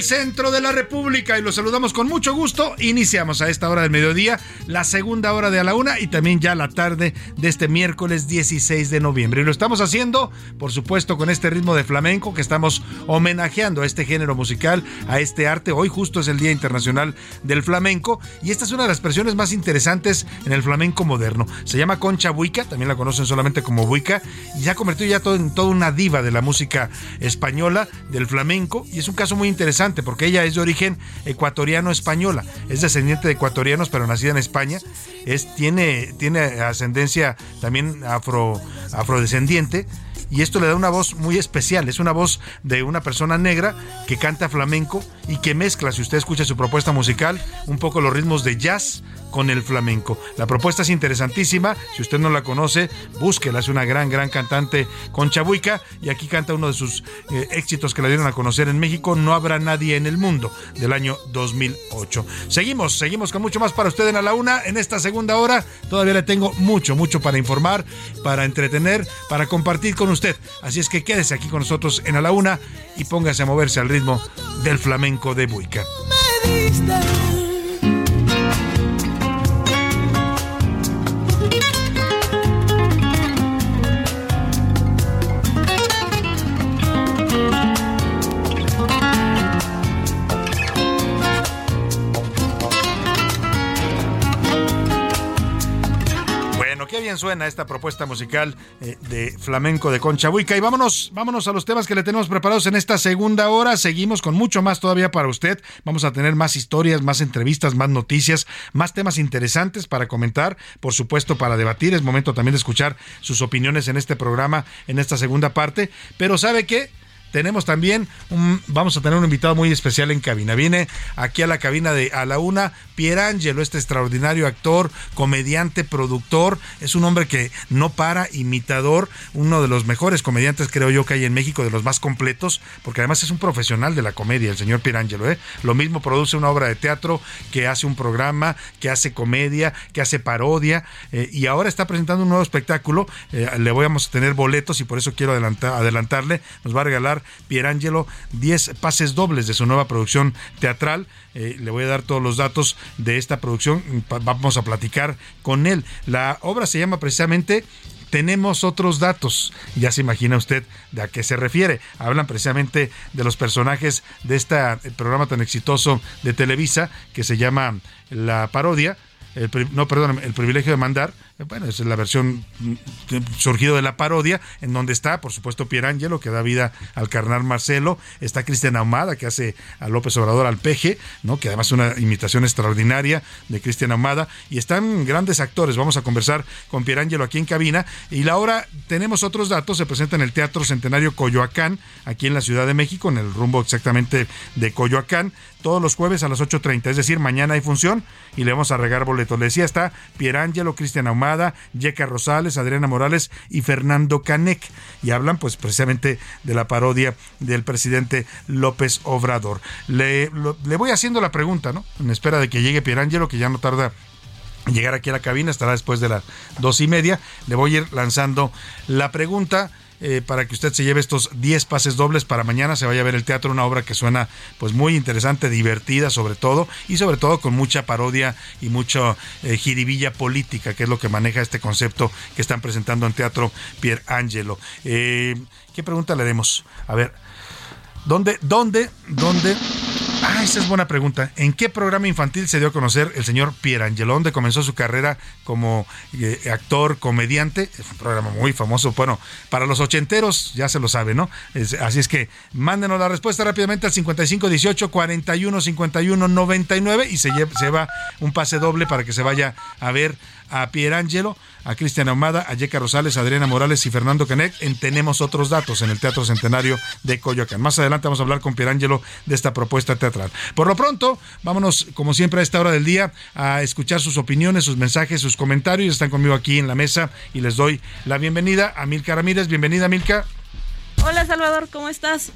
Centro de la República y los saludamos con mucho gusto. Iniciamos a esta hora del mediodía, la segunda hora de a la una y también ya la tarde de este miércoles 16 de noviembre. Y lo estamos haciendo, por supuesto, con este ritmo de flamenco que estamos homenajeando a este género musical, a este arte. Hoy justo es el Día Internacional del Flamenco y esta es una de las expresiones más interesantes en el flamenco moderno. Se llama Concha Buica, también la conocen solamente como Buica y ya ha convertido ya todo en toda una diva de la música española, del flamenco y es un caso muy interesante porque ella es de origen ecuatoriano-española, es descendiente de ecuatorianos pero nacida en España, es, tiene, tiene ascendencia también afro, afrodescendiente y esto le da una voz muy especial. Es una voz de una persona negra que canta flamenco y que mezcla, si usted escucha su propuesta musical, un poco los ritmos de jazz con el flamenco. La propuesta es interesantísima. Si usted no la conoce, búsquela. Es una gran, gran cantante con Chabuica y aquí canta uno de sus eh, éxitos que la dieron a conocer en México, No habrá nadie en el mundo, del año 2008. Seguimos, seguimos con mucho más para usted en a la una. En esta segunda hora todavía le tengo mucho, mucho para informar, para entretener, para compartir con usted. Así es que quédese aquí con nosotros en a la una y póngase a moverse al ritmo del flamenco de Buica. Suena esta propuesta musical eh, de flamenco de Concha Buica. Y vámonos, vámonos a los temas que le tenemos preparados en esta segunda hora. Seguimos con mucho más todavía para usted. Vamos a tener más historias, más entrevistas, más noticias, más temas interesantes para comentar, por supuesto, para debatir. Es momento también de escuchar sus opiniones en este programa, en esta segunda parte. Pero ¿sabe qué? Tenemos también un, vamos a tener un invitado muy especial en cabina. Viene aquí a la cabina de A la Una, Pierangelo, este extraordinario actor, comediante, productor. Es un hombre que no para, imitador, uno de los mejores comediantes, creo yo, que hay en México, de los más completos, porque además es un profesional de la comedia, el señor Pierangelo. ¿eh? Lo mismo produce una obra de teatro, que hace un programa, que hace comedia, que hace parodia, eh, y ahora está presentando un nuevo espectáculo. Eh, le voy a tener boletos y por eso quiero adelantar, adelantarle. Nos va a regalar Pierangelo 10 pases dobles de su nueva producción teatral. Eh, le voy a dar todos los datos de esta producción. Vamos a platicar con él. La obra se llama precisamente tenemos otros datos. Ya se imagina usted de a qué se refiere. Hablan precisamente de los personajes de este programa tan exitoso de Televisa que se llama La Parodia. No, perdón, el privilegio de mandar, bueno, es la versión surgido de la parodia, en donde está, por supuesto, Pierangelo, que da vida al carnal Marcelo, está Cristian Ahumada, que hace a López Obrador al peje, ¿no? que además es una imitación extraordinaria de Cristian Ahumada, y están grandes actores, vamos a conversar con Pierangelo aquí en cabina, y la hora tenemos otros datos, se presenta en el Teatro Centenario Coyoacán, aquí en la Ciudad de México, en el rumbo exactamente de Coyoacán, todos los jueves a las 8.30, es decir, mañana hay función, y le vamos a regar boletos. Le decía, está Pierangelo, Cristian Ahumada, Yeca Rosales, Adriana Morales y Fernando Canec. Y hablan pues precisamente de la parodia del presidente López Obrador. Le, le voy haciendo la pregunta, ¿no? En espera de que llegue Pierangelo, que ya no tarda llegar aquí a la cabina, estará después de las dos y media. Le voy a ir lanzando la pregunta. Eh, para que usted se lleve estos 10 pases dobles para mañana se vaya a ver el teatro, una obra que suena pues muy interesante, divertida sobre todo y sobre todo con mucha parodia y mucha eh, jiribilla política, que es lo que maneja este concepto que están presentando en teatro Pier Angelo. Eh, ¿Qué pregunta le haremos? A ver, ¿dónde, dónde, dónde? Ah, esa es buena pregunta. ¿En qué programa infantil se dio a conocer el señor Pierangelo? ¿Dónde comenzó su carrera como eh, actor, comediante? Es un programa muy famoso. Bueno, para los ochenteros ya se lo sabe, ¿no? Así es que mándenos la respuesta rápidamente al 5518 41 51 99 y se lleva, se lleva un pase doble para que se vaya a ver a Pierangelo, a Cristian Ahumada, a Yeca Rosales, a Adriana Morales y Fernando Canek en Tenemos Otros Datos en el Teatro Centenario de Coyoacán. Más adelante vamos a hablar con Pierangelo de esta propuesta teatral. Por lo pronto, vámonos, como siempre, a esta hora del día a escuchar sus opiniones, sus mensajes, sus comentarios. Están conmigo aquí en la mesa y les doy la bienvenida a Milka Ramírez. Bienvenida, Milka. Hola, Salvador, ¿cómo estás?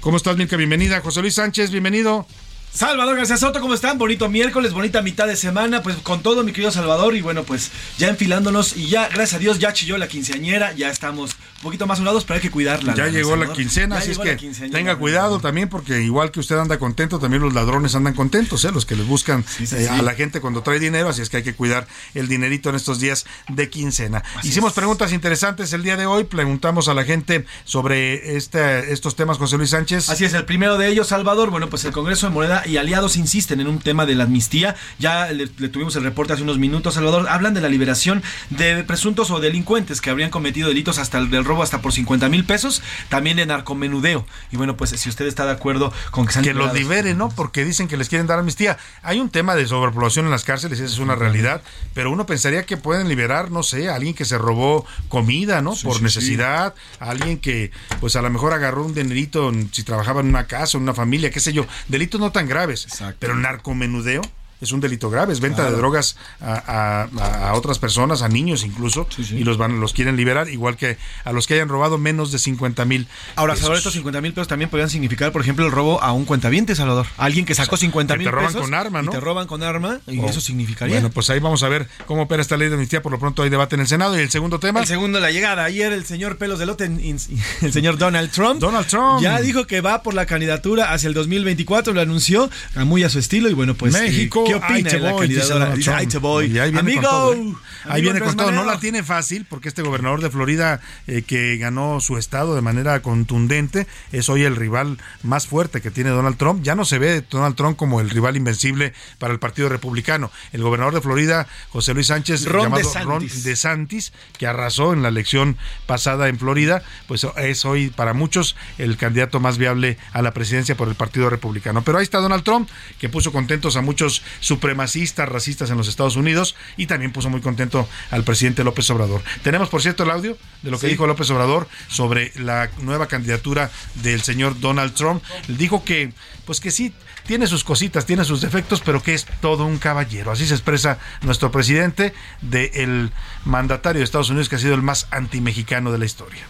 ¿Cómo estás, Milka? Bienvenida. José Luis Sánchez, bienvenido. Salvador García Soto, ¿cómo están? Bonito miércoles, bonita mitad de semana, pues con todo mi querido Salvador y bueno, pues ya enfilándonos y ya, gracias a Dios, ya chilló la quinceañera, ya estamos un poquito más sonados, pero hay que cuidarla. Ya llegó la quincena, Ya así es que tenga cuidado también porque igual que usted anda contento, también los ladrones andan contentos, ¿eh? los que les buscan sí, eh, a la gente cuando trae dinero, así es que hay que cuidar el dinerito en estos días de quincena. Hicimos preguntas interesantes el día de hoy, preguntamos a la gente sobre este, estos temas, José Luis Sánchez. Así es, el primero de ellos, Salvador. Bueno, pues el Congreso de Moneda y aliados insisten en un tema de la amnistía. Ya le, le tuvimos el reporte hace unos minutos, Salvador. Hablan de la liberación de presuntos o delincuentes que habrían cometido delitos hasta el del robo hasta por 50 mil pesos, también de narcomenudeo. Y bueno, pues si usted está de acuerdo con que sean que los liberen, ¿no? Porque dicen que les quieren dar amnistía. Hay un tema de sobrepoblación en las cárceles, esa es una realidad, pero uno pensaría que pueden liberar, no sé, a alguien que se robó comida, ¿no? Por sí, necesidad, a alguien que, pues a lo mejor agarró un dinerito si trabajaba en una casa, en una familia, qué sé yo. Delitos no tan graves, pero narcomenudeo. Es un delito grave, es venta Claro. de drogas a, a- a otras personas, a niños incluso, y los van, los quieren liberar, igual que a los que hayan robado menos de 50 mil. Ahora, Salvador, estos 50 mil pesos también podrían significar, por ejemplo, el robo a un cuentaviente, Salvador. Alguien que sacó 50 que mil te roban pesos con arma, y ¿no? te roban con arma, y Oh. eso significaría. Bueno, pues ahí vamos a ver cómo opera esta ley de amnistía. Por lo pronto hay debate en el Senado. Y el segundo tema. El segundo, la llegada. Ayer el señor Pelos de Lote, el señor Donald Trump. Donald Trump. Ya dijo que va por la candidatura hacia el 2024, lo anunció, muy a su estilo. Y bueno, pues. eh, México, ¿Qué ahí opina de la dice ahí te voy. Y ahí viene Amigo. con todo, ¿eh? Ahí Amigo viene con todo. No la tiene fácil porque este gobernador de Florida eh, que ganó su estado de manera contundente es hoy el rival más fuerte que tiene Donald Trump. Ya no se ve Donald Trump como el rival invencible para el Partido Republicano. El gobernador de Florida, José Luis Sánchez, Ron llamado DeSantis. Ron DeSantis, que arrasó en la elección pasada en Florida, pues es hoy para muchos el candidato más viable a la presidencia por el Partido Republicano. Pero ahí está Donald Trump, que puso contentos a muchos supremacistas, racistas en los Estados Unidos y también puso muy contento al presidente López Obrador. Tenemos, por cierto, el audio de lo que Sí. dijo López Obrador sobre la nueva candidatura del señor Donald Trump. Dijo que, pues que sí, tiene sus cositas, tiene sus defectos, pero que es todo un caballero. Así se expresa nuestro presidente del mandatario de Estados Unidos que ha sido el más antimexicano de la historia.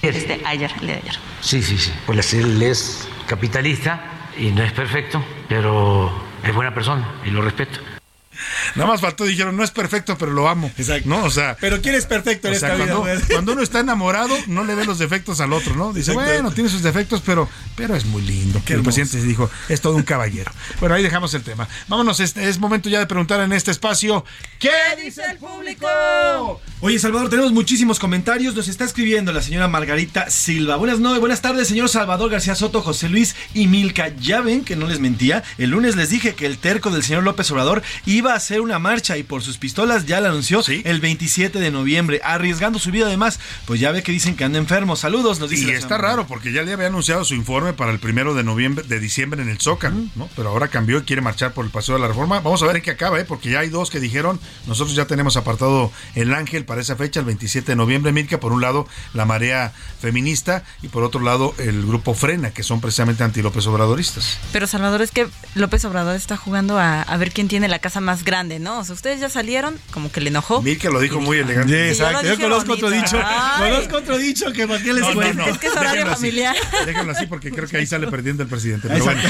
Este, ayer, el de ayer. Sí, sí, sí. Pues él es capitalista y no es perfecto, pero es buena persona y lo respeto. Nada más faltó, dijeron, no es perfecto, pero lo amo. Exacto. ¿No? O sea, Pero ¿quién es perfecto en o sea, esta vida? cuando, cuando uno está enamorado, no le ve los defectos al otro, ¿no? Dice, Exacto. bueno, tiene sus defectos, pero, pero es muy lindo. Qué el presidente dijo, es todo un caballero. Bueno, ahí dejamos el tema. Vámonos, es, es momento ya de preguntar en este espacio, ¿qué dice el público? Oye, Salvador, tenemos muchísimos comentarios. Nos está escribiendo la señora Margarita Silva. Buenas noches, buenas tardes, señor Salvador García Soto, José Luis y Milka. Ya ven que no les mentía. El lunes les dije que el terco del señor López Obrador iba a hacer una marcha y por sus pistolas ya la anunció el 27 de noviembre, arriesgando su vida además. Pues ya ve que dicen que anda enfermo. Saludos, nos dice Y está raro porque ya le había anunciado su informe para el primero de noviembre, de diciembre en el Zócalo, ¿no? Pero ahora cambió y quiere marchar por el Paseo de la Reforma. Vamos a ver en qué acaba, ¿eh? Porque ya hay dos que dijeron, nosotros ya tenemos apartado el Ángel para esa fecha, el 27 de noviembre, Mirka, por un lado la marea feminista y por otro lado el grupo Frena, que son precisamente anti-López Obradoristas. Pero Salvador, es que López Obrador está jugando a, a ver quién tiene la casa más grande, ¿no? O sea, ustedes ya salieron, como que le enojó. Mirka lo dijo muy elegante. Sí, exacto. yo conozco otro dicho. Ay. Conozco otro dicho que para qué les No, no, cuento. no. Es que es horario Déjenlo así. familiar. Déjenlo así porque creo que ahí sale perdiendo el presidente. Pero bueno,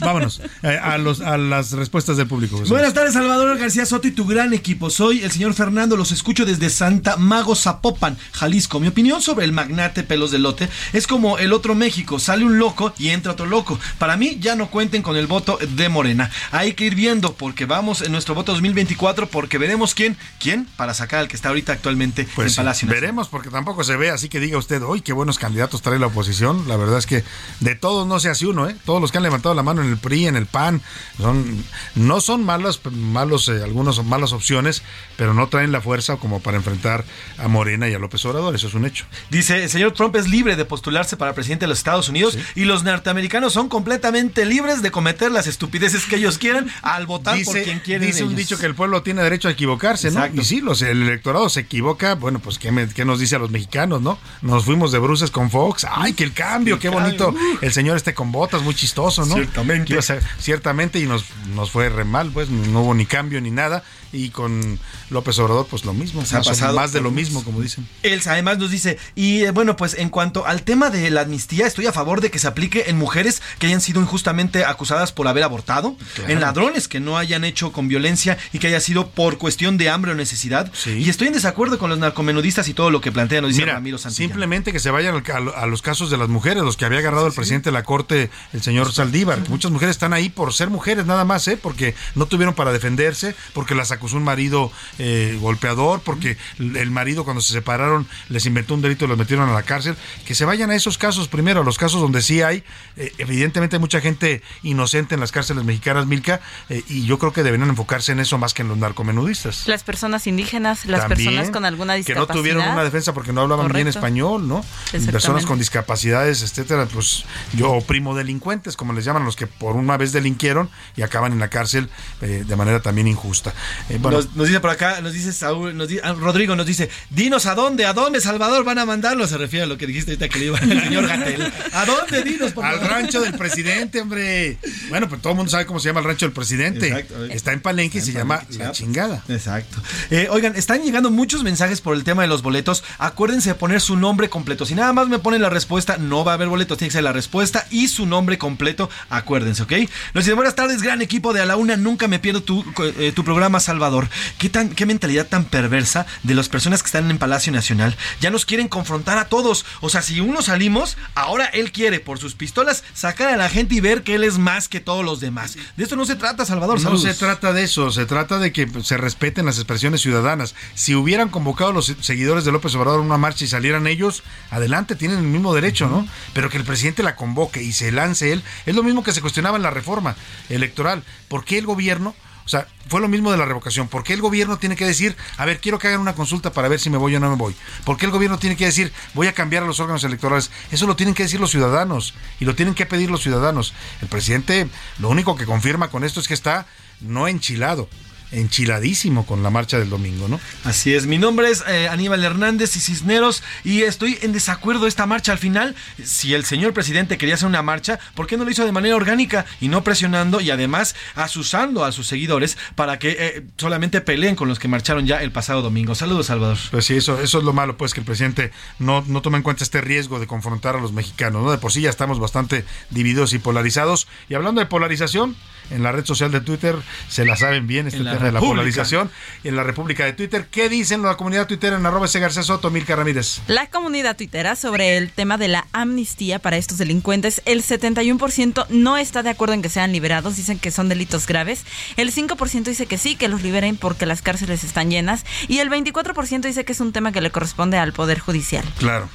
vámonos eh, a, los, a las respuestas del público. José Buenas tardes, Salvador García Soto y tu gran equipo. Soy el señor Fernando, los escucho desde Santa Mago Zapopan, Jalisco. Mi opinión sobre el magnate pelos de lote es como el otro México, sale un loco y entra otro loco. Para mí ya no cuenten con el voto de Morena. Hay que ir viendo porque vamos en nuestro voto 2024 porque veremos quién, quién para sacar al que está ahorita actualmente Pues en Palacio. Veremos, porque tampoco se ve así que diga usted, hoy qué buenos candidatos trae la oposición. La verdad es que de todos no se hace uno, ¿eh? Todos los que han levantado la mano en el PRI, en el PAN, son, no son malos, malos eh, algunos son malas opciones, pero no traen la fuerza como para enfrentar a Morena y a López Obrador, eso es un hecho. Dice, el señor Trump es libre de postularse para presidente de los Estados Unidos y los norteamericanos son completamente libres de cometer las estupideces que ellos quieran al votar por quien quieren. dice un dicho que el pueblo tiene derecho a equivocarse, ¿no? Y sí, los, el electorado se equivoca, bueno, pues ¿qué, me- qué nos dice a los mexicanos, no? Nos fuimos de bruces con Fox, ay, que el cambio, qué bonito, el señor este con botas, muy chistoso, ¿no? Ciertamente. Ser- ciertamente, y nos, nos fue re mal, pues no hubo ni cambio ni nada, y con López Obrador, pues lo mismo. Se ha pasado más de lo mismo, como dicen. Elsa además nos dice, y eh, bueno, pues en cuanto al tema de la amnistía, estoy a favor de que se aplique en mujeres que hayan sido injustamente acusadas por haber abortado, Claro. en ladrones que no hayan hecho con violencia y que haya sido por cuestión de hambre o necesidad. Y estoy en desacuerdo con los narcomenudistas y todo lo que plantean, nos dice Mira, Ramiro Santillán. simplemente que se vayan a, lo- a los casos de las mujeres, los que había agarrado el presidente de la Corte, el señor Saldívar. Muchas mujeres están ahí por ser mujeres nada más, ¿eh? porque no tuvieron para defenderse, porque las acusó un marido eh, golpeador, porque el marido cuando se separaron les inventó un delito y los metieron a la cárcel. Que se vayan a esos casos primero, a los casos donde sí hay. eh, evidentemente hay mucha gente inocente en las cárceles mexicanas, Milka, eh, y yo creo que deberían enfocarse en eso más que en los narcomenudistas. Las personas indígenas, las También, personas con alguna que discapacidad. no tuvieron una defensa porque no hablaban bien español, ¿no? Personas con discapacidades, etcétera, pues yo primo delincuentes, como les llaman los que por una vez delinquieron y acaban en la cárcel eh, de manera también injusta. Eh, bueno, Nos, nos dice por acá, nos dice Saúl, nos dice- ah, Rodrigo nos dice, dinos a dónde, a dónde Salvador van a mandarlo, se refiere a lo que dijiste ahorita que le iba el señor Gatel. ¿A dónde dinos? por al rancho del presidente, hombre. Bueno, pues todo el mundo sabe cómo se llama el rancho del presidente. Exacto. Está en Palenque y se llama La Chingada. Exacto. Eh, oigan, están llegando muchos mensajes por el tema de los boletos. Acuérdense de poner su nombre completo. Si nada más me ponen la respuesta, no va a haber boletos. Tiene que ser la respuesta y su nombre completo. Acuérdense, ¿ok? Nos dice, buenas tardes, gran equipo de A la Una. Nunca me pierdo tu, eh, tu programa, Salvador. ¿Qué, tan, ¿Qué mentalidad tan perversa de las personas que están en Palacio Nacional? Ya nos quieren confrontar a todos. O sea, si uno salimos, ahora él quiere, por sus pistolas, sacar a la gente y ver que él es más que todos los demás. De esto no se trata, Salvador. No Saludos. se trata de eso, se trata de que pues, se respeten las expresiones ciudadanas. Si hubieran convocado los seguidores de López Obrador a una marcha y salieran ellos, adelante, tienen el mismo derecho, ¿no? Pero que el presidente la convoque y se lance él, es lo mismo que se cuestionaba en la reforma electoral. ¿Por qué el gobierno? O sea, fue lo mismo de la revocación. ¿Por qué el gobierno tiene que decir, a ver, quiero que hagan una consulta para ver si me voy o no me voy? ¿Por qué el gobierno tiene que decir, voy a cambiar a los órganos electorales? Eso lo tienen que decir los ciudadanos y lo tienen que pedir los ciudadanos. El presidente lo único que confirma con esto es que está no enchilado, enchiladísimo con la marcha del domingo, ¿no? Así es, mi nombre es eh, Aníbal Hernández y Cisneros y estoy en desacuerdo de esta marcha al final. Si el señor presidente quería hacer una marcha, ¿por qué no lo hizo de manera orgánica y no presionando y además asusando a sus seguidores para que eh, solamente peleen con los que marcharon ya el pasado domingo? Saludos, Salvador. Pues sí, eso, eso es lo malo, pues que el presidente no, no toma en cuenta este riesgo de confrontar a los mexicanos, ¿no? De por sí ya estamos bastante divididos y polarizados. Y hablando de polarización, en la red social de Twitter se la saben bien este tema de la polarización. Y en la República de Twitter, ¿qué dicen la comunidad Twitter en arroba ese García Soto, Milka Ramírez? La comunidad tuitera sobre el tema de la amnistía para estos delincuentes, el 71% no está de acuerdo en que sean liberados, dicen que son delitos graves, el 5% dice que sí, que los liberen porque las cárceles están llenas y el 24% dice que es un tema que le corresponde al Poder Judicial. Claro.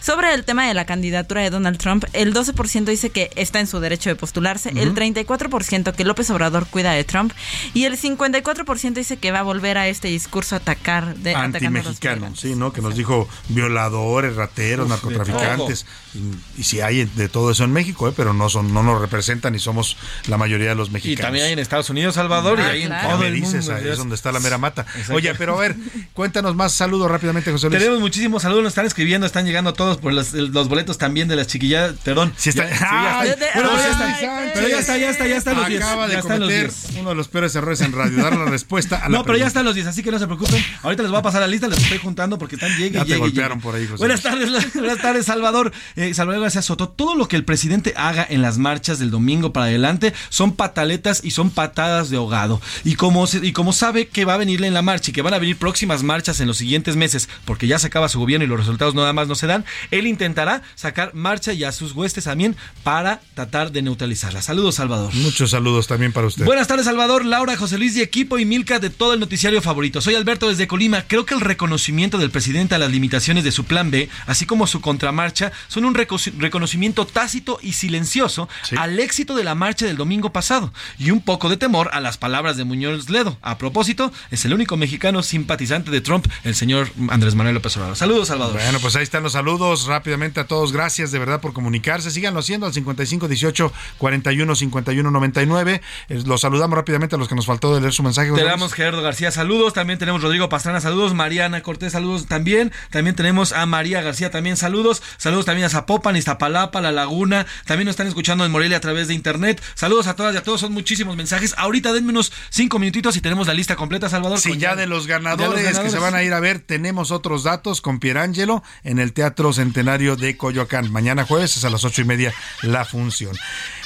Sobre el tema de la candidatura de Donald Trump, el 12% dice que está en su derecho de postularse, el 34% que López Obrador cuida de Trump y el 54% dice que va a volver a este discurso a atacar de a Antimexicano, sí, ¿no? Que nos dijo violadores, rateros, Uf, narcotraficantes. Y, y sí hay de todo eso en México, ¿eh? pero no son no nos representan y somos la mayoría de los Y mexicanos. también hay en Estados Unidos, Salvador, y Ah, hay en claro. todo ¿Qué el dices? mundo. Ahí es donde está la mera mata. Oye, pero a ver, cuéntanos más saludos rápidamente, José Luis. Tenemos muchísimos saludos, nos están escribiendo, están llegando todos por los, los boletos también de las chiquillas. Perdón. Sí está- Ya- sí, ya Ay, está. de- Bueno, ay, ya está. Sánchez. Pero ya está, ya está, ya están los 10. Acaba de cometer 10. uno de los peores errores en radio, dar la respuesta a la No, pero ya están los 10, así que no se preocupen. Ahorita les voy a pasar la lista, les estoy juntando porque están llegue, Ya te llegue, golpearon llegue. por ahí, José Buenas tardes, buenas tardes, Salvador. Eh, Salvador García Soto, todo lo que el presidente haga en las marchas del domingo para adelante son pataletas y son patadas de ahogado. Y como, se- y como sabe que va a venirle en la marcha y que van a venir próximas marchas en los siguientes meses, porque ya se acaba su gobierno y los resultados nada más no se dan, él intentará sacar marcha y a sus huestes también para tratar de neutralizarla. Saludos, Salvador. Muchos saludos también para usted. Buenas tardes, Salvador, Laura, José Luis y equipo y Milka de todo el noticiario favorito. Soy Alberto desde Colima. Creo que el reconocimiento del presidente a las limitaciones de su plan B, así como su contramarcha, son un reco- reconocimiento tácito y silencioso al éxito de la marcha del domingo pasado y un poco de temor a las palabras de Muñoz Ledo. A propósito, es el único mexicano simpatizante de Trump, el señor Andrés Manuel López Obrador. Saludos, Salvador. Bueno, pues ahí están los saludos. Saludos rápidamente a todos. Gracias de verdad por comunicarse. Síganlo haciendo al 55 18 41 51 99. Eh, Los saludamos rápidamente a los que nos faltó de leer su mensaje. Luis. Tenemos Gerardo García, saludos. También tenemos Rodrigo Pastrana, saludos. Mariana Cortés, saludos también. También tenemos a María García, también saludos. Saludos también a Zapopan, Iztapalapa, La Laguna. También nos están escuchando en Morelia a través de internet. Saludos a todas y a todos. Son muchísimos mensajes. Ahorita denme unos cinco minutitos y tenemos la lista completa, Salvador. Sí, ya de los ganadores, que ganadores. se van a ir a ver, tenemos otros datos con Pierangelo en el Teatro Centenario de Coyoacán. Mañana jueves es a las ocho y media la función.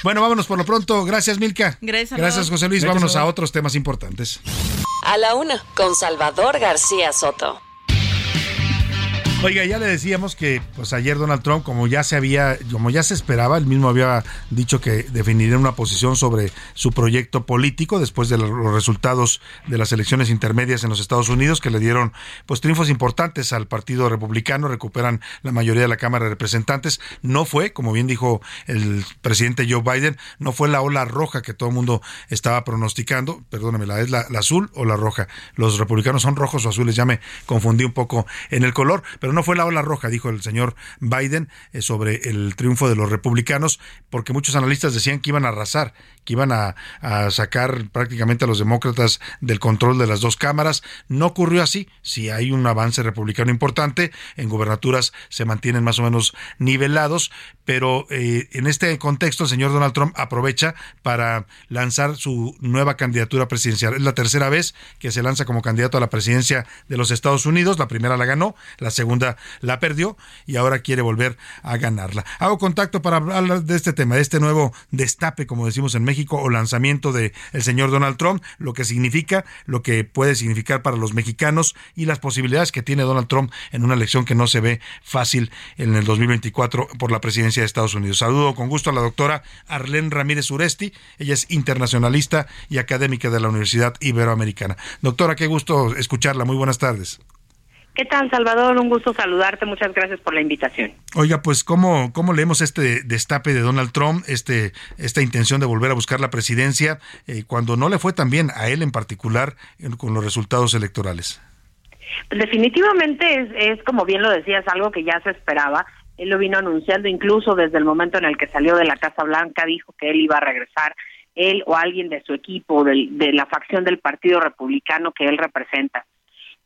Bueno, vámonos por lo pronto. Gracias, Milka. Gracias. Gracias, José Luis. Gracias, vámonos a otros temas importantes. A la una, con Salvador García Soto. Oiga, ya le decíamos que pues ayer Donald Trump, como ya se había, como ya se esperaba, él mismo había dicho que definiría una posición sobre su proyecto político después de los resultados de las elecciones intermedias en los Estados Unidos que le dieron pues triunfos importantes al Partido Republicano, recuperan la mayoría de la Cámara de Representantes. No fue, como bien dijo el presidente Joe Biden, no fue la ola roja que todo el mundo estaba pronosticando, perdóname, la es la, azul o la roja. Los republicanos son rojos o azules, ya me confundí un poco en el color, pero no fue la ola roja, dijo el señor Biden eh, sobre el triunfo de los republicanos, porque muchos analistas decían que iban a arrasar, que iban a, sacar prácticamente a los demócratas del control de las dos cámaras. No ocurrió así, si hay un avance republicano importante, en gubernaturas se mantienen más o menos nivelados, pero eh, en este contexto el señor Donald Trump aprovecha para lanzar su nueva candidatura presidencial. Es la tercera vez que se lanza como candidato a la presidencia de los Estados Unidos. La primera la ganó, la segunda la perdió y ahora quiere volver a ganarla. Hago contacto para hablar de este tema, de este nuevo destape, como decimos en México, o lanzamiento de el señor Donald Trump, lo que significa, lo que puede significar para los mexicanos y las posibilidades que tiene Donald Trump en una elección que no se ve fácil en el 2024 por la presidencia de Estados Unidos. Saludo con gusto a la doctora Arlene Ramírez Uresti. Ella es internacionalista y académica de la Universidad Iberoamericana. Doctora, qué gusto escucharla. Muy buenas tardes. ¿Qué tal, Salvador? Un gusto saludarte. Muchas gracias por la invitación. Oiga, pues cómo, cómo leemos este destape de Donald Trump, este, esta intención de volver a buscar la presidencia, eh, cuando no le fue tan bien a él en particular con los resultados electorales. Definitivamente es, es, como bien lo decías, algo que ya se esperaba. Él lo vino anunciando incluso desde el momento en el que salió de la Casa Blanca, dijo que él iba a regresar, él o alguien de su equipo, de, de la facción del Partido Republicano que él representa.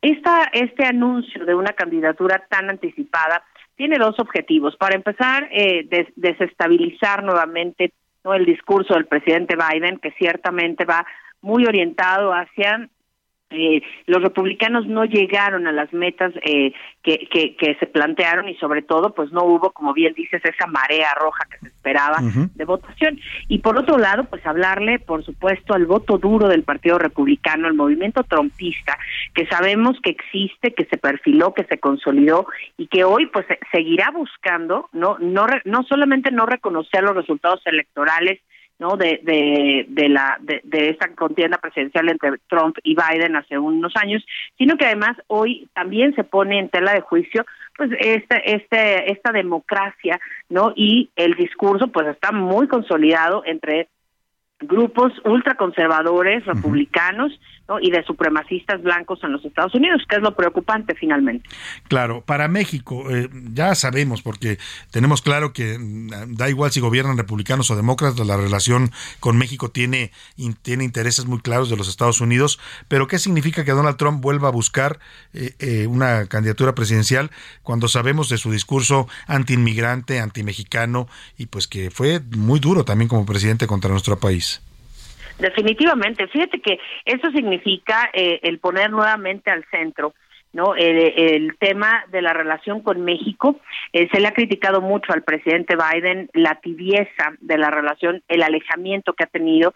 Esta, este anuncio de una candidatura tan anticipada tiene dos objetivos. Para empezar, eh, des, desestabilizar nuevamente ¿no? el discurso del presidente Biden, que ciertamente va muy orientado hacia eh, los republicanos no llegaron a las metas eh, que, que, que, se plantearon y sobre todo pues no hubo como bien dices esa marea roja que se esperaba uh -huh. de votación y por otro lado pues hablarle por supuesto al voto duro del partido republicano el movimiento trompista que sabemos que existe que se perfiló que se consolidó y que hoy pues seguirá buscando no no no solamente no reconocer los resultados electorales no de de, de la de, de, esta contienda presidencial entre Trump y Biden hace unos años sino que además hoy también se pone en tela de juicio pues esta este esta democracia no y el discurso pues está muy consolidado entre grupos ultraconservadores republicanos ¿no? y de supremacistas blancos en los Estados Unidos, que es lo preocupante finalmente. Claro, para México eh, ya sabemos, porque tenemos claro que mm, da igual si gobiernan republicanos o demócratas, la relación con México tiene, tiene intereses muy claros de los Estados Unidos, pero ¿qué significa que Donald Trump vuelva a buscar eh, eh, una candidatura presidencial cuando sabemos de su discurso antiinmigrante, antimexicano y pues que fue muy duro también como presidente contra nuestro país? Definitivamente, fíjate que eso significa eh, el poner nuevamente al centro no el, el, tema de la relación con México eh, se le ha criticado mucho al presidente Biden la tibieza de la relación el alejamiento que ha tenido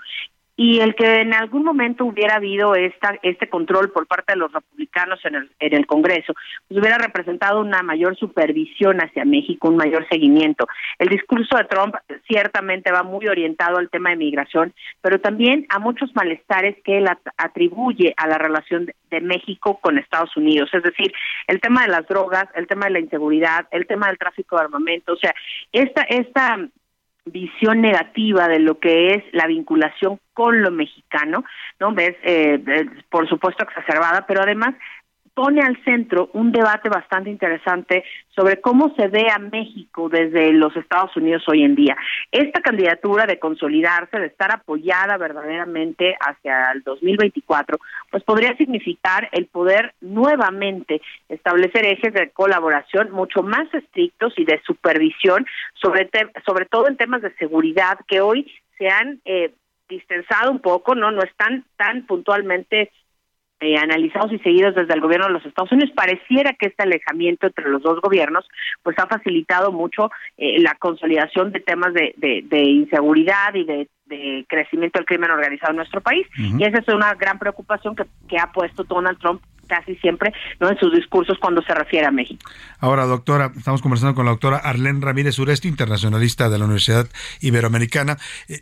y el que en algún momento hubiera habido esta este control por parte de los republicanos en el en el Congreso pues hubiera representado una mayor supervisión hacia México un mayor seguimiento. El discurso de Trump ciertamente va muy orientado al tema de migración pero también a muchos malestares que él atribuye a la relación de, México con Estados Unidos. Es decir el tema de las drogas el tema de la inseguridad el tema del tráfico de armamento o sea esta esta visión negativa de lo que es la vinculación con lo mexicano, ¿no? Ves, eh, por supuesto exacerbada, pero además pone al centro un debate bastante interesante sobre cómo se ve a México desde los Estados Unidos hoy en día. Esta candidatura de consolidarse, de estar apoyada verdaderamente hacia el 2024, pues podría significar el poder nuevamente establecer ejes de colaboración mucho más estrictos y de supervisión, sobre, sobre todo en temas de seguridad que hoy se han eh, distensado un poco, no, no están tan puntualmente eh, analizados y seguidos desde el gobierno de los Estados Unidos, pareciera que este alejamiento entre los dos gobiernos pues ha facilitado mucho eh, la consolidación de temas de, de, inseguridad y de, crecimiento del crimen organizado en nuestro país. Y esa es una gran preocupación que, que ha puesto Donald Trump casi siempre no en sus discursos cuando se refiere a México. Ahora, doctora, estamos conversando con la doctora Arlene Ramírez Uresti, internacionalista de la Universidad Iberoamericana. Eh,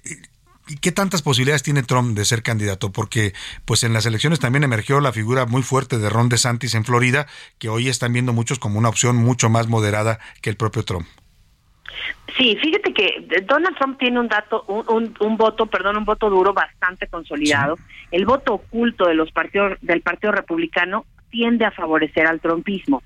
¿Y qué tantas posibilidades tiene Trump de ser candidato? Porque pues en las elecciones también emergió la figura muy fuerte de Ron DeSantis en Florida, que hoy están viendo muchos como una opción mucho más moderada que el propio Trump. Sí, fíjate que Donald Trump tiene un dato, un, un, voto, perdón, un voto duro bastante consolidado. El voto oculto de los partidos del Partido Republicano tiende a favorecer al trumpismo.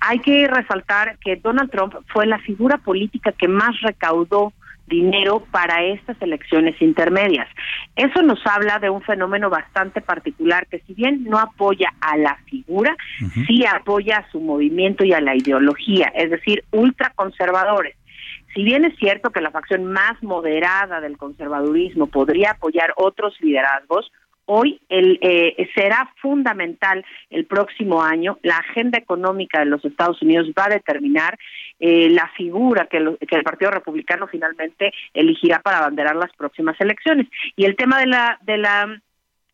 Hay que resaltar que Donald Trump fue la figura política que más recaudó dinero para estas elecciones intermedias. Eso nos habla de un fenómeno bastante particular que si bien no apoya a la figura, sí apoya a su movimiento y a la ideología, es decir, ultraconservadores. Si bien es cierto que la facción más moderada del conservadurismo podría apoyar otros liderazgos, hoy el, eh, será fundamental el próximo año. La agenda económica de los Estados Unidos va a determinar eh, la figura que, que, el Partido Republicano finalmente elegirá para abanderar las próximas elecciones. Y el tema de la, de la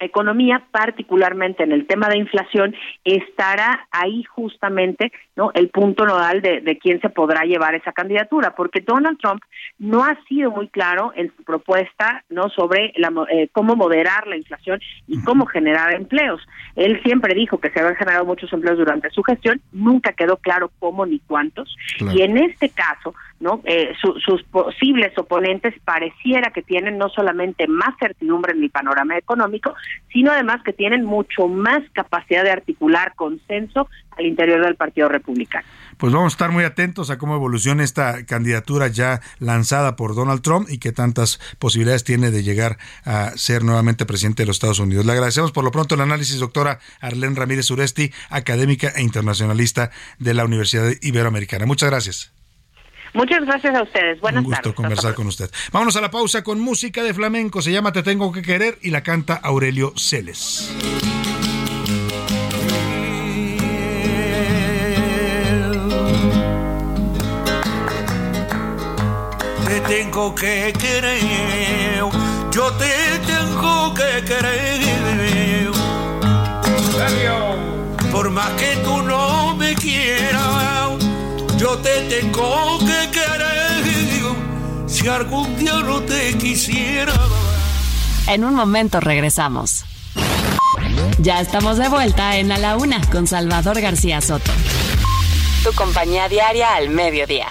economía, particularmente en el tema de inflación, estará ahí justamente no el punto nodal de, de, quién se podrá llevar esa candidatura, porque Donald Trump no ha sido muy claro en su propuesta no sobre la, eh, cómo moderar la inflación y cómo generar empleos. Él siempre dijo que se habían generado muchos empleos durante su gestión, nunca quedó claro cómo ni cuántos, y en este caso ¿no? Eh, sus posibles oponentes pareciera que tienen no solamente más certidumbre en el panorama económico, sino además que tienen mucho más capacidad de articular consenso al interior del Partido Republicano. Pues vamos a estar muy atentos a cómo evoluciona esta candidatura ya lanzada por Donald Trump y qué tantas posibilidades tiene de llegar a ser nuevamente presidente de los Estados Unidos. Le agradecemos por lo pronto el análisis, doctora Arlene Ramírez Uresti, académica e internacionalista de la Universidad Iberoamericana. Muchas gracias. Muchas gracias a ustedes. Buenas Un gusto conversar con usted. Vámonos a la pausa con música de flamenco. Se llama Te Tengo que Querer y la canta Aurelio Celes. Te tengo que querer, yo te tengo que querer. Por más que tú no te tengo que querer si algún día no te quisiera. En un momento regresamos. Ya estamos de vuelta en A la Una con Salvador García Soto. Tu compañía diaria al mediodía.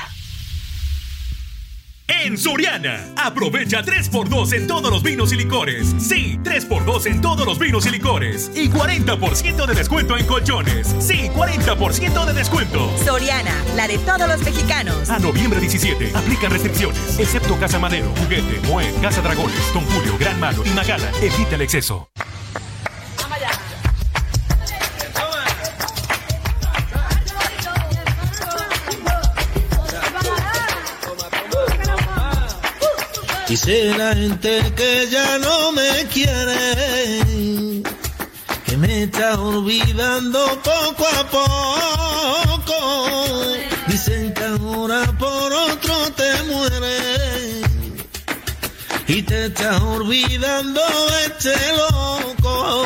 En Soriana, aprovecha 3x2 en todos los vinos y licores. Sí, 3x2 en todos los vinos y licores. Y 40% de descuento en colchones. Sí, 40% de descuento. Soriana, la de todos los mexicanos. A noviembre 17, aplica restricciones. Excepto Casa Madero, Juguete, Moed, Casa Dragones, Don Julio, Gran Malo y Magala. Evita el exceso. Dice la gente que ya no me quiere, que me está olvidando poco a poco. Dicen que ahora por otro te mueres y te está olvidando este loco.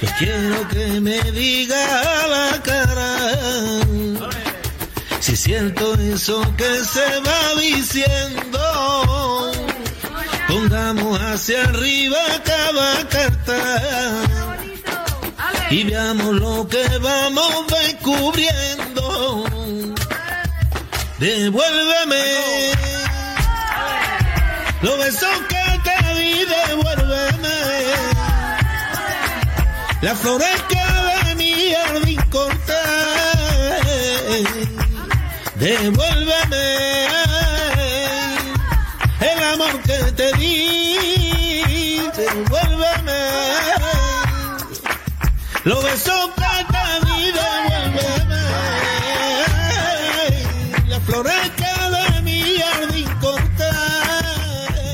Yo quiero que me diga la cara siento eso que se va diciendo, pongamos hacia arriba cada carta. Y veamos lo que vamos descubriendo. Devuélveme. Los besos que te di, devuélveme. Las flores que Devuélveme el amor que te di. Devuélveme los besos que te di. Devuélveme las flores que de mi jardín corté.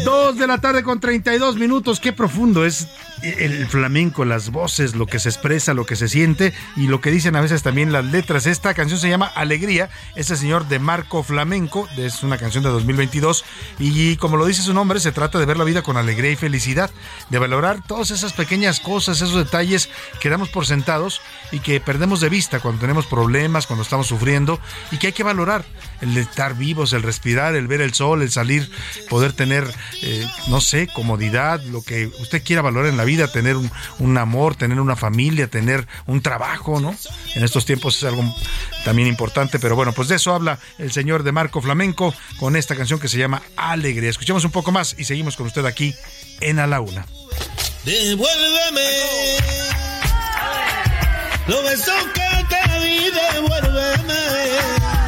Dos de la tarde con 32 minutos. Qué profundo es el flamenco, las voces, lo que se expresa, lo que se siente y lo que dicen a veces también las letras. Esta canción se llama Alegría, ese señor de Marco Flamenco, es una canción de 2022 y como lo dice su nombre, se trata de ver la vida con alegría y felicidad, de valorar todas esas pequeñas cosas, esos detalles que damos por sentados y que perdemos de vista cuando tenemos problemas, cuando estamos sufriendo y que hay que valorar, el estar vivos, el respirar, el ver el sol, el salir, poder tener, eh, no sé, comodidad, lo que usted quiera valorar en la vida, tener un, un, amor, tener una familia, tener un trabajo, ¿no? En estos tiempos es algo también importante, pero bueno, pues de eso habla el señor de Marco Flamenco con esta canción que se llama Alegría. Escuchemos un poco más y seguimos con usted aquí en A la Una. Devuélveme los besos que te di, devuélveme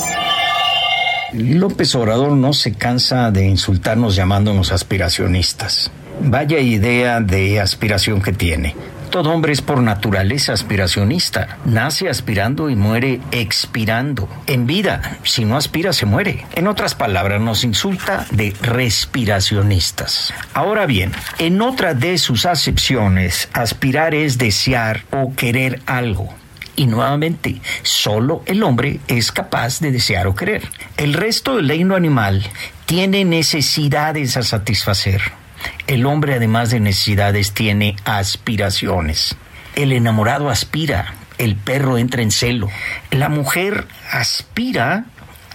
López Obrador no se cansa de insultarnos llamándonos aspiracionistas. Vaya idea de aspiración que tiene. Todo hombre es por naturaleza aspiracionista. Nace aspirando y muere expirando. En vida, si no aspira, se muere. En otras palabras, nos insulta de respiracionistas. Ahora bien, en otra de sus acepciones, aspirar es desear o querer algo. Y nuevamente, solo el hombre es capaz de desear o querer. El resto del reino animal tiene necesidades a satisfacer. El hombre, además de necesidades, tiene aspiraciones. El enamorado aspira, el perro entra en celo. La mujer aspira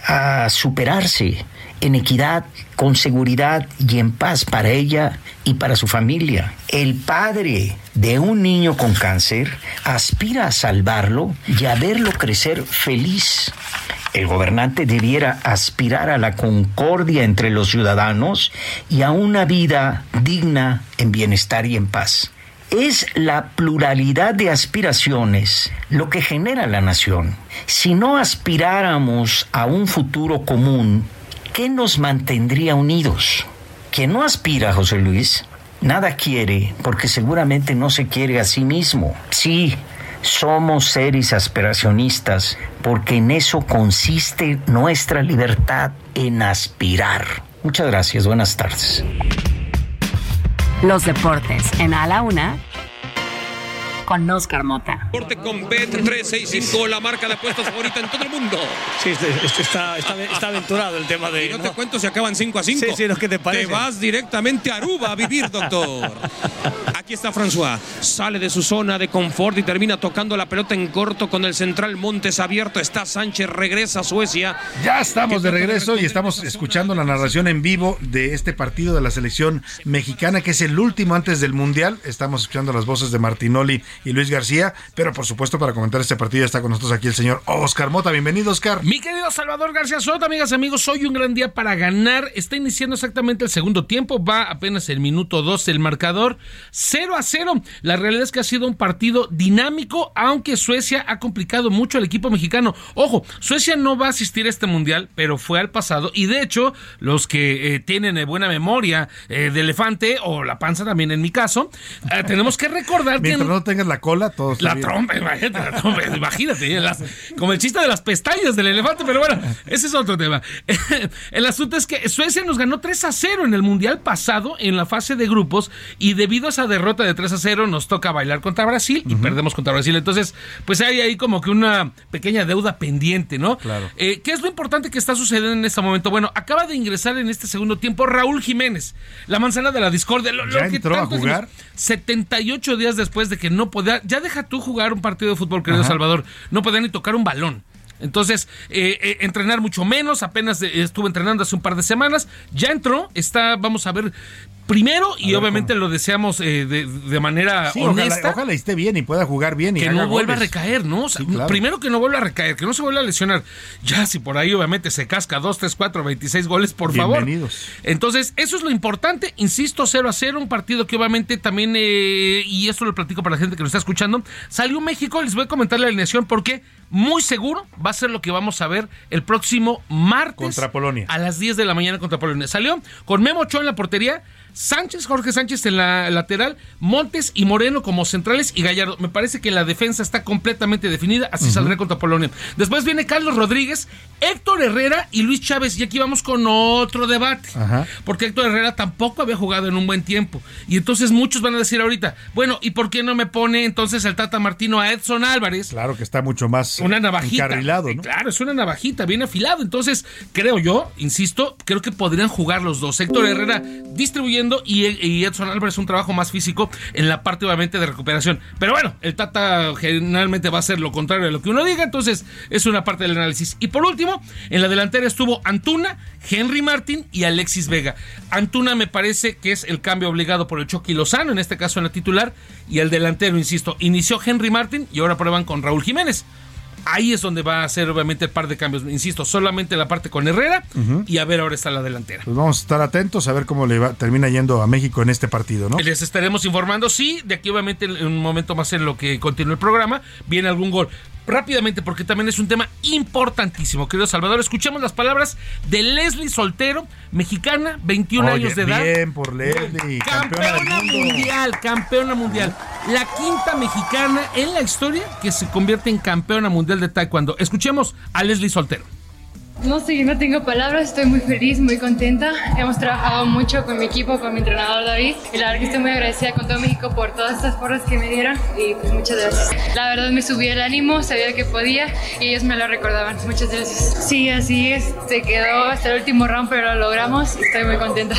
a superarse en equidad, con seguridad y en paz para ella y para su familia. El padre de un niño con cáncer aspira a salvarlo y a verlo crecer feliz. El gobernante debiera aspirar a la concordia entre los ciudadanos y a una vida digna en bienestar y en paz. Es la pluralidad de aspiraciones lo que genera la nación. Si no aspiráramos a un futuro común, ¿qué nos mantendría unidos? Quien no aspira, José Luis, nada quiere porque seguramente no se quiere a sí mismo. Sí, somos seres aspiracionistas porque en eso consiste nuestra libertad en aspirar. Muchas gracias, buenas tardes. Los deportes en A la Una con Oscar Mota. Corte con Bet365, la marca de apuestas favorita en todo el mundo. Sí, este, este está, está, está, aventurado el tema de. Y no, te cuento si acaban 5 a 5. Sí, sí, no, ¿qué te parece? Te vas directamente a Aruba a vivir, doctor. Aquí está François. Sale de su zona de confort y termina tocando la pelota en corto con el central Montes abierto. Está Sánchez, regresa a Suecia. Ya estamos de regreso y estamos escuchando la narración en vivo de este partido de la selección mexicana, que es el último antes del Mundial. Estamos escuchando las voces de Martinoli y Luis García, pero por supuesto para comentar este partido está con nosotros aquí el señor Oscar Mota. Bienvenido, Oscar. Mi querido Salvador García Soto, amigas y amigos, hoy un gran día para ganar. Está iniciando exactamente el segundo tiempo, va apenas el minuto 12 el marcador, 0 a 0. La realidad es que ha sido un partido dinámico, aunque Suecia ha complicado mucho al equipo mexicano. Ojo, Suecia no va a asistir a este mundial, pero fue al pasado y de hecho los que eh, tienen buena memoria eh, de elefante o la panza también en mi caso, eh, tenemos que recordar Mientras que... no la cola, todos La trompa, imagínate, la trompa, imagínate, las, como el chiste de las pestañas del elefante, pero bueno, ese es otro tema. el asunto es que Suecia nos ganó 3 a 0 en el Mundial pasado, en la fase de grupos, y debido a esa derrota de 3 a 0, nos toca bailar contra Brasil y perdemos contra Brasil. Entonces, pues hay ahí como que una pequeña deuda pendiente, ¿no? Claro. Eh, ¿Qué es lo importante que está sucediendo en este momento? Bueno, acaba de ingresar en este segundo tiempo Raúl Jiménez, la manzana de la discordia. Lo, ¿Ya lo que entró a jugar? 78 días después de que no podía, ya deja tú jugar un partido de fútbol, querido Ajá. Salvador, no podía ni tocar un balón. Entonces, eh, eh, entrenar mucho menos, apenas eh, estuvo entrenando hace un par de semanas, ya entró, está, vamos a ver, primero, y obviamente lo deseamos eh, de, de manera Sí, ojalá, honesta. ojalá esté bien y pueda jugar bien y que no vuelva a recaer, ¿no? O sea, Sí, claro. Primero que no vuelva a recaer, que no se vuelva a lesionar. Ya, si por ahí obviamente se casca 2, 3, 4, 26 goles, por favor. Bienvenidos. Entonces, eso es lo importante. Insisto, 0 a 0, un partido que obviamente también, eh, y esto lo platico para la gente que nos está escuchando, salió México, les voy a comentar la alineación porque muy seguro va a ser lo que vamos a ver el próximo martes. Contra Polonia. A las 10 de la mañana contra Polonia. Salió con Memo Ochoa en la portería, Sánchez, Jorge Sánchez en la lateral, Montes y Moreno como centrales y Gallardo. Me parece que la defensa está completamente definida, así saldrá contra Polonia. Después viene Carlos Rodríguez, Héctor Herrera y Luis Chávez. Y aquí vamos con otro debate. Porque Héctor Herrera tampoco había jugado en un buen tiempo. Y entonces muchos van a decir ahorita, bueno, ¿y por qué no me pone entonces el Tata Martino a Edson Álvarez? Claro que está mucho más Una navajita. encarrilado, ¿no? Claro, es una navajita, bien afilado. Entonces, creo yo, insisto, creo que podrían jugar los dos. Héctor Herrera distribuyendo y, Edson Álvarez un trabajo más físico en la parte, obviamente, de recuperación. Pero bueno, el Tata generalmente va a hacer lo contrario de lo que uno diga. Entonces, es una parte del análisis. Y por último, en la delantera estuvo Antuna, Henry Martin y Alexis Vega. Antuna me parece que es el cambio obligado por el Chucky Lozano, en este caso en la titular. Y el delantero, insisto, inició Henry Martin y ahora prueban con Raúl Jiménez. Ahí es donde va a ser obviamente el par de cambios. Insisto, solamente la parte con Herrera y a ver ahora está la delantera. Pues vamos a estar atentos a ver cómo le va- termina yendo a México en este partido, ¿no? Les estaremos informando, sí, de aquí obviamente en un momento más en lo que continúe el programa, viene algún gol. Rápidamente, porque también es un tema importantísimo, querido Salvador. Escuchemos las palabras de Leslie Soltero, mexicana, 21 Oye, años de edad. Bien por Leslie, campeona Campeona mundial, campeona mundial. La quinta mexicana en la historia que se convierte en campeona mundial de taekwondo. Escuchemos a Leslie Soltero. No sé, no tengo palabras, estoy muy feliz, muy contenta. Hemos trabajado mucho con mi equipo, con mi entrenador David. Y la verdad que estoy muy agradecida con todo México por todas estas porras que me dieron. Y pues muchas gracias. La verdad me subí el ánimo, sabía que podía y ellos me lo recordaban. Muchas gracias. Sí, así es. Se quedó hasta el último round, pero lo logramos y estoy muy contenta.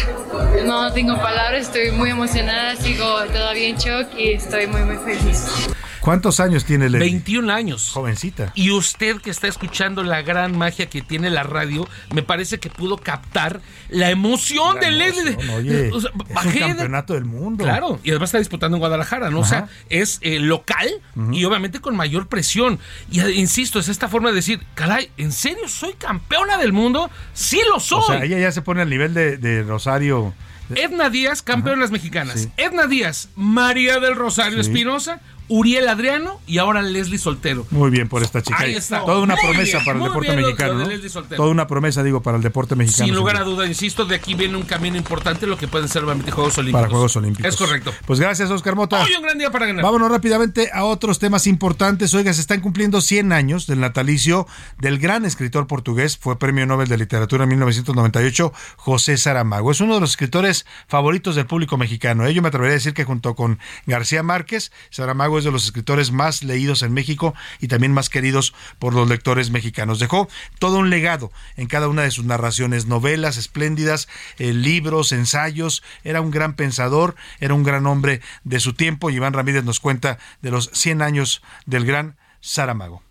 No, tengo palabras, estoy muy emocionada, sigo todavía en shock y estoy muy, muy feliz. ¿Cuántos años tiene Leslie? 21 años. Jovencita. Y usted que está escuchando la gran magia que tiene la radio, me parece que pudo captar la emoción La de Leslie. Oye, O sea, es un bajé de- campeonato del mundo. Claro, y además está disputando en Guadalajara, ¿no? O sea, Ajá. es eh, local y obviamente con mayor presión. Y eh, insisto, es esta forma de decir, caray, ¿en serio soy campeona del mundo? Sí lo soy. O sea, ella ya se pone al nivel de, de Rosario. Edna Díaz, campeonas mexicanas. Edna Díaz, María del Rosario Espinosa, Uriel Adriano y ahora Leslie Soltero. Muy bien por esta chica. Ahí está. Toda una Muy promesa bien, para el deporte mexicano. Toda una promesa, digo, para el deporte mexicano. Sin lugar a duda, insisto, de aquí viene un camino importante, lo que pueden ser obviamente Juegos Olímpicos. Para Juegos Olímpicos. Es correcto. Pues gracias, Oscar Mota. Hoy un gran día para ganar. Vámonos rápidamente a otros temas importantes. Oiga, se están cumpliendo 100 años del natalicio del gran escritor portugués, fue Premio Nobel de Literatura en 1998, José Saramago. Es uno de los escritores favoritos del público mexicano. ¿eh? Yo me atrevería a decir que junto con García Márquez, Saramago de los escritores más leídos en México y también más queridos por los lectores mexicanos. Dejó todo un legado en cada una de sus narraciones, novelas espléndidas, eh, libros, ensayos. Era un gran pensador, era un gran hombre de su tiempo. Iván Ramírez nos cuenta de los 100 años del gran Saramago.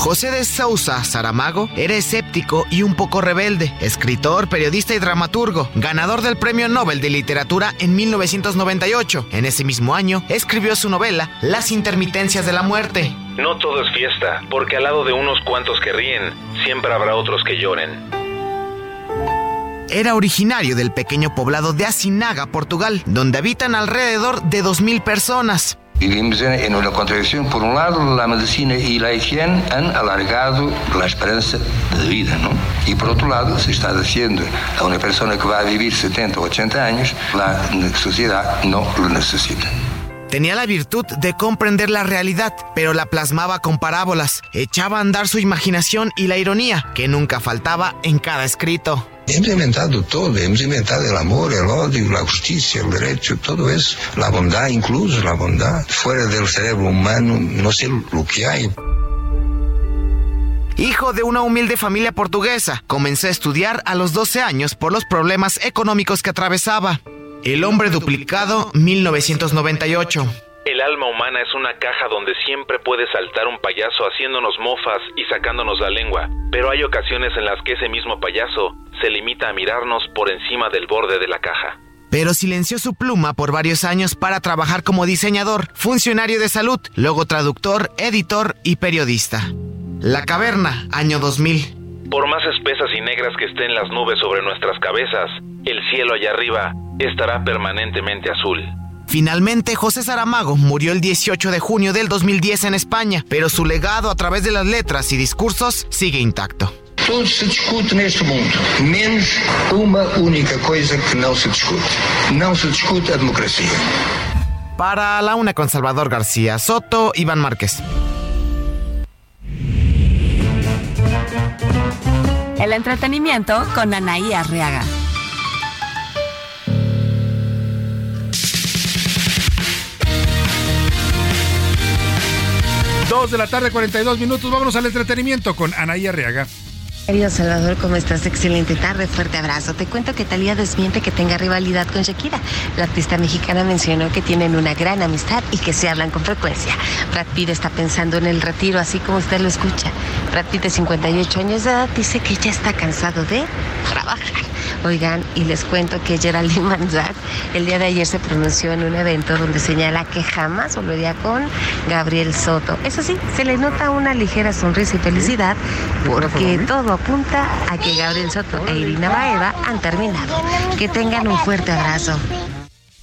José de Sousa Saramago era escéptico y un poco rebelde, escritor, periodista y dramaturgo, ganador del Premio Nobel de Literatura en 1998. En ese mismo año escribió su novela Las intermitencias de la muerte. No todo es fiesta, porque al lado de unos cuantos que ríen, siempre habrá otros que lloren. Era originario del pequeño poblado de Asinaga, Portugal, donde habitan alrededor de 2.000 personas. Vivimos en una contradicción. Por un lado, la medicina y la higiene han alargado la esperanza de vida, ¿no? Y por otro lado, se está diciendo a una persona que va a vivir 70 o 80 años, la sociedad no lo necesita. Tenía la virtud de comprender la realidad, pero la plasmaba con parábolas, echaba a andar su imaginación y la ironía, que nunca faltaba en cada escrito. Hemos inventado todo, hemos inventado el amor, el odio, la justicia, el derecho, todo eso, la bondad, incluso la bondad. Fuera del cerebro humano, no sé lo que hay. Hijo de una humilde familia portuguesa, comenzó a estudiar a los 12 años por los problemas económicos que atravesaba. El hombre duplicado, 1998. El alma humana es una caja donde siempre puede saltar un payaso haciéndonos mofas y sacándonos la lengua, pero hay ocasiones en las que ese mismo payaso se limita a mirarnos por encima del borde de la caja. Pero silenció su pluma por varios años para trabajar como diseñador, funcionario de salud, luego traductor, editor y periodista. La Caverna, año 2000. Por más espesas y negras que estén las nubes sobre nuestras cabezas, el cielo allá arriba estará permanentemente azul. Finalmente, José Saramago murió el 18 de junio del 2010 en España, pero su legado a través de las letras y discursos sigue intacto. Tudo se discute neste mundo, menos uma única coisa que não se discute. Não se discute a democracia. Para la una con Salvador García Soto, Iván Márquez. El entretenimiento con Anaí Arriaga. Dos de la tarde, 42 minutos. Vámonos al entretenimiento con Anaí Arriaga. Querido Salvador, ¿cómo estás? Excelente tarde, fuerte abrazo. Te cuento que Talía desmiente que tenga rivalidad con Shakira. La artista mexicana mencionó que tienen una gran amistad y que se hablan con frecuencia. Brad Pitt está pensando en el retiro, así como usted lo escucha. Brad Pitt, de 58 años de edad, dice que ya está cansado de trabajar. Oigan, y les cuento que Geraldine Manzat el día de ayer se pronunció en un evento donde señala que jamás volvería con Gabriel Soto. Eso sí, se le nota una ligera sonrisa y felicidad porque todo apunta a que Gabriel Soto e Irina Baeva han terminado. Que tengan un fuerte abrazo.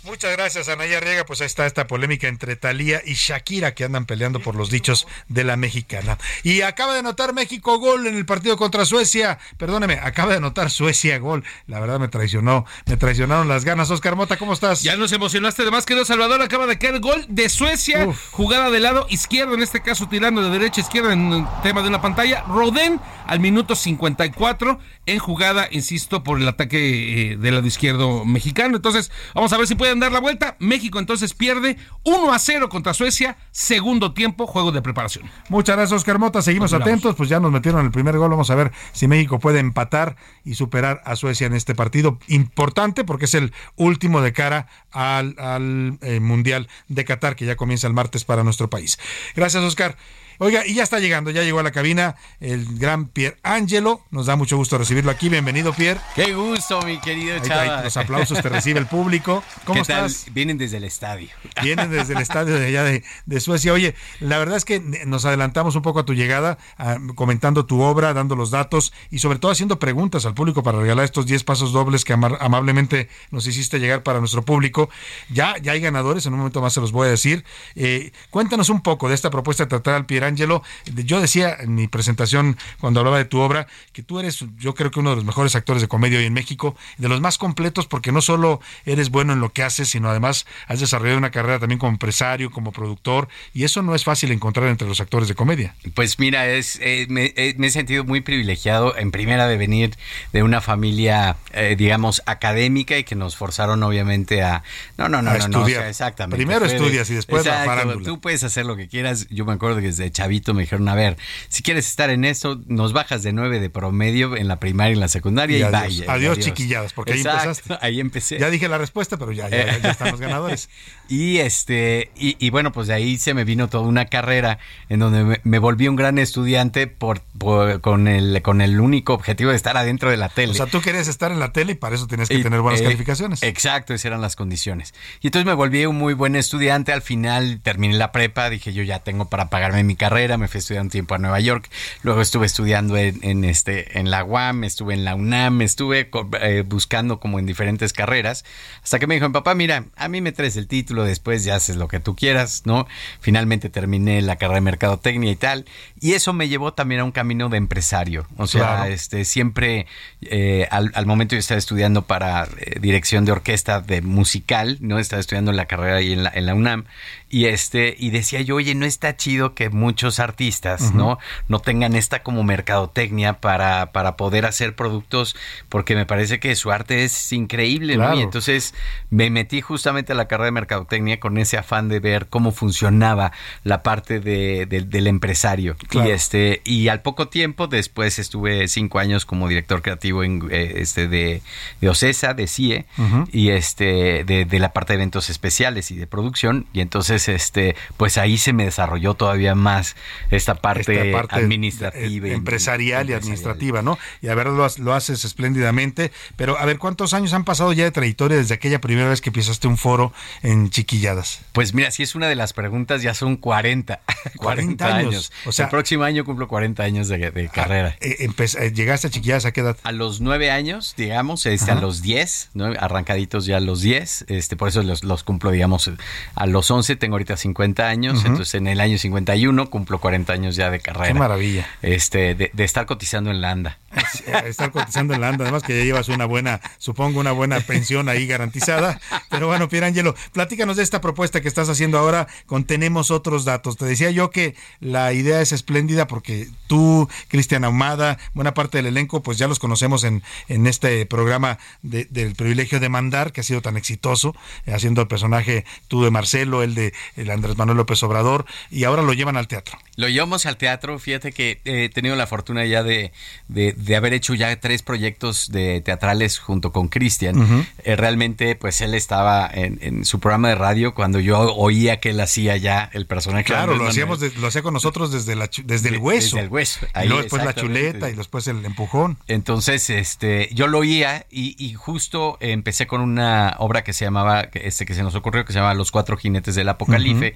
Muchas gracias, Anaya Riega. Pues ahí está esta polémica entre Talía y Shakira que andan peleando por los dichos de la mexicana. Y acaba de anotar México gol en el partido contra Suecia. Perdóneme, acaba de anotar Suecia gol. La verdad me traicionó, me traicionaron las ganas. Oscar Mota, ¿cómo estás? Ya nos emocionaste de más, querido Salvador. Acaba de caer gol de Suecia. Jugada del lado izquierdo, en este caso tirando de derecha a izquierda en el tema de una pantalla. Rodén al minuto 54 en jugada, insisto, por el ataque eh, del lado izquierdo mexicano. Entonces, vamos a ver si pueden dar la vuelta. México entonces pierde 1 a 0 contra Suecia, segundo tiempo, juego de preparación. Muchas gracias, Oscar Mota. Seguimos atentos, pues ya nos metieron el primer gol. Vamos a ver si México puede empatar y superar a Suecia en este partido importante porque es el último de cara al, al eh, Mundial de Qatar que ya comienza el martes para nuestro país. Gracias, Oscar. Oiga, y ya está llegando, ya llegó a la cabina el gran Pier Angelo. Nos da mucho gusto recibirlo aquí. Bienvenido, Pier. Qué gusto, mi querido Chava. ahí los aplausos te recibe el público. ¿Cómo ¿Qué tal? estás? Vienen desde el estadio. Vienen desde el estadio de allá de, de Suecia. Oye, la verdad es que nos adelantamos un poco a tu llegada, comentando tu obra, dando los datos y sobre todo haciendo preguntas al público para regalar estos 10 pasos dobles que ama- amablemente nos hiciste llegar para nuestro público. Ya, ya hay ganadores, en un momento más se los voy a decir. Eh, cuéntanos un poco de esta propuesta teatral, Pierangelo. De- Yo decía en mi presentación, cuando hablaba de tu obra, que tú eres, yo creo que uno de los mejores actores de comedia hoy en México, de los más completos, porque no solo eres bueno en lo que haces, sino además has desarrollado una carrera también como empresario, como productor, y eso no es fácil encontrar entre los actores de comedia. Pues mira, es, eh, me, eh, me he sentido muy privilegiado en primera de venir de una familia, eh, digamos, académica y que nos forzaron obviamente a... No, no, no, A no, no, o estudiar. sea, exactamente. Primero estudias y después la Exacto, farándula. Tú puedes hacer lo que quieras. Yo me acuerdo que desde chavito me dijeron, a ver, si quieres estar en esto, nos bajas de nueve de promedio en la primaria y en la secundaria y, Y adiós, vaya. adiós, chiquilladas, porque ahí empezaste. Ahí empecé. Ya dije la respuesta, pero ya, ya, ya están los ganadores. Y este, y, y bueno, pues de ahí se me vino toda una carrera en donde me, me volví un gran estudiante por, por- con el con el único objetivo de estar adentro de la tele. O sea, tú querías estar en la tele y para eso tenías que Y, tener buenas eh, calificaciones. Exacto, esas eran las condiciones. Y entonces me volví un muy buen estudiante. Al final terminé la prepa, dije yo ya tengo para pagarme mi carrera. Me fui a estudiar un tiempo a Nueva York. Luego estuve estudiando en, en, este en la UAM, estuve en la UNAM, estuve eh, buscando como en diferentes carreras. Hasta que me dijo papá, mira, a mí me traes el título, después ya haces lo que tú quieras, ¿no? Finalmente terminé la carrera de mercadotecnia y tal. Y eso me llevó también a un camino de empresario. O sea, Claro. este, siempre eh, al, al momento yo estaba estudiando para eh, dirección de orquesta de musical, ¿no? Estaba estudiando la carrera ahí en la, en la UNAM. Y este, y decía yo, oye, no está chido que mu- muchos artistas, ¿no? No tengan esta como mercadotecnia para, para poder hacer productos, porque me parece que su arte es increíble, ¿no? Y entonces me metí justamente a la carrera de mercadotecnia con ese afán de ver cómo funcionaba la parte de, del empresario. Y este, y al poco tiempo, después estuve cinco años como director creativo en, eh, este, de, de OCESA, de CIE, y este, de, de la parte de eventos especiales y de producción. Y entonces, este, pues ahí se me desarrolló todavía más esta parte, administrativa. Eh, empresarial y, administrativa, ¿no? Y a ver, lo, lo, haces espléndidamente. Pero a ver, ¿cuántos años han pasado ya de trayectoria desde aquella primera vez que pisaste un foro en Chiquilladas? Pues mira, si es una de las preguntas, ya son 40. 40, años. O sea, el próximo año cumplo 40 años de, ah, carrera. Eh, eh, ¿Llegaste a Chiquilladas a qué edad? A los 9 años, digamos, este, a los 10, ¿no? arrancaditos ya a los 10. Este, por eso los, los cumplo, digamos, a los 11, tengo ahorita 50 años. Entonces en el año 51 cumplo 40 años ya de carrera. Qué maravilla. Este, de, de estar cotizando en la ANDA. Eh, estar cotizando en la ANDA, además que ya llevas una buena, supongo, una buena pensión ahí garantizada. Pero bueno, Pierangelo, platícanos de esta propuesta que estás haciendo ahora con Tenemos Otros Datos. Te decía yo que la idea es espléndida porque tú, Cristian Ahumada, buena parte del elenco, pues ya los conocemos en, en este programa del privilegio de mandar, que ha sido tan exitoso, eh, haciendo el personaje tú de Marcelo, el de el Andrés Manuel López Obrador, y ahora lo llevan al teatro. Lo llevamos al teatro, fíjate que he tenido la fortuna ya de, de, haber hecho ya tres proyectos de teatrales junto con Cristian. Eh, realmente, pues él estaba en, su programa de radio cuando yo oía que él hacía ya el personaje. Claro, lo hacíamos, lo hacía con nosotros desde la desde el hueso. Desde el hueso. y luego después la chuleta y después el empujón. Entonces, este, yo lo oía y, justo empecé con una obra que se llamaba, este que se nos ocurrió, que se llamaba Los Cuatro Jinetes del Apocalife.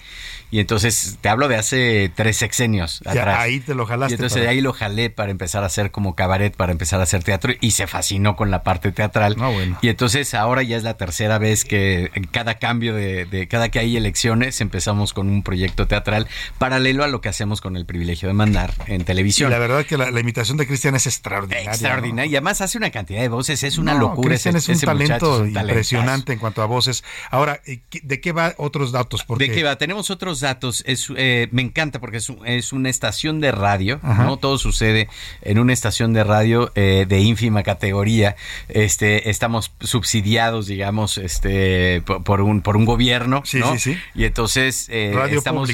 Y entonces te hablo de hace tres sexenios atrás. ahí te lo jalaste. Y entonces de ahí lo jalé para empezar a hacer como cabaret, para empezar a hacer teatro y se fascinó con la parte teatral. Ah, bueno. Y entonces ahora ya es la tercera vez que en cada cambio de, cada que hay elecciones empezamos con un proyecto teatral paralelo a lo que hacemos con el privilegio de mandar en televisión. Y la verdad que la, imitación de Cristian es extraordinaria. Extraordinaria. Y además hace una cantidad de voces, es una locura. Cristian es un talento impresionante en cuanto a voces. Ahora, ¿de qué va otros datos? Porque... ¿De qué va? Tenemos otros datos. Es, eh, me encanta porque es, es, una estación de radio, ¿no? Todo sucede en una estación de radio eh, de ínfima categoría. Este, estamos subsidiados, digamos, este, por, un por un gobierno, sí, sí, sí. Y entonces eh, estamos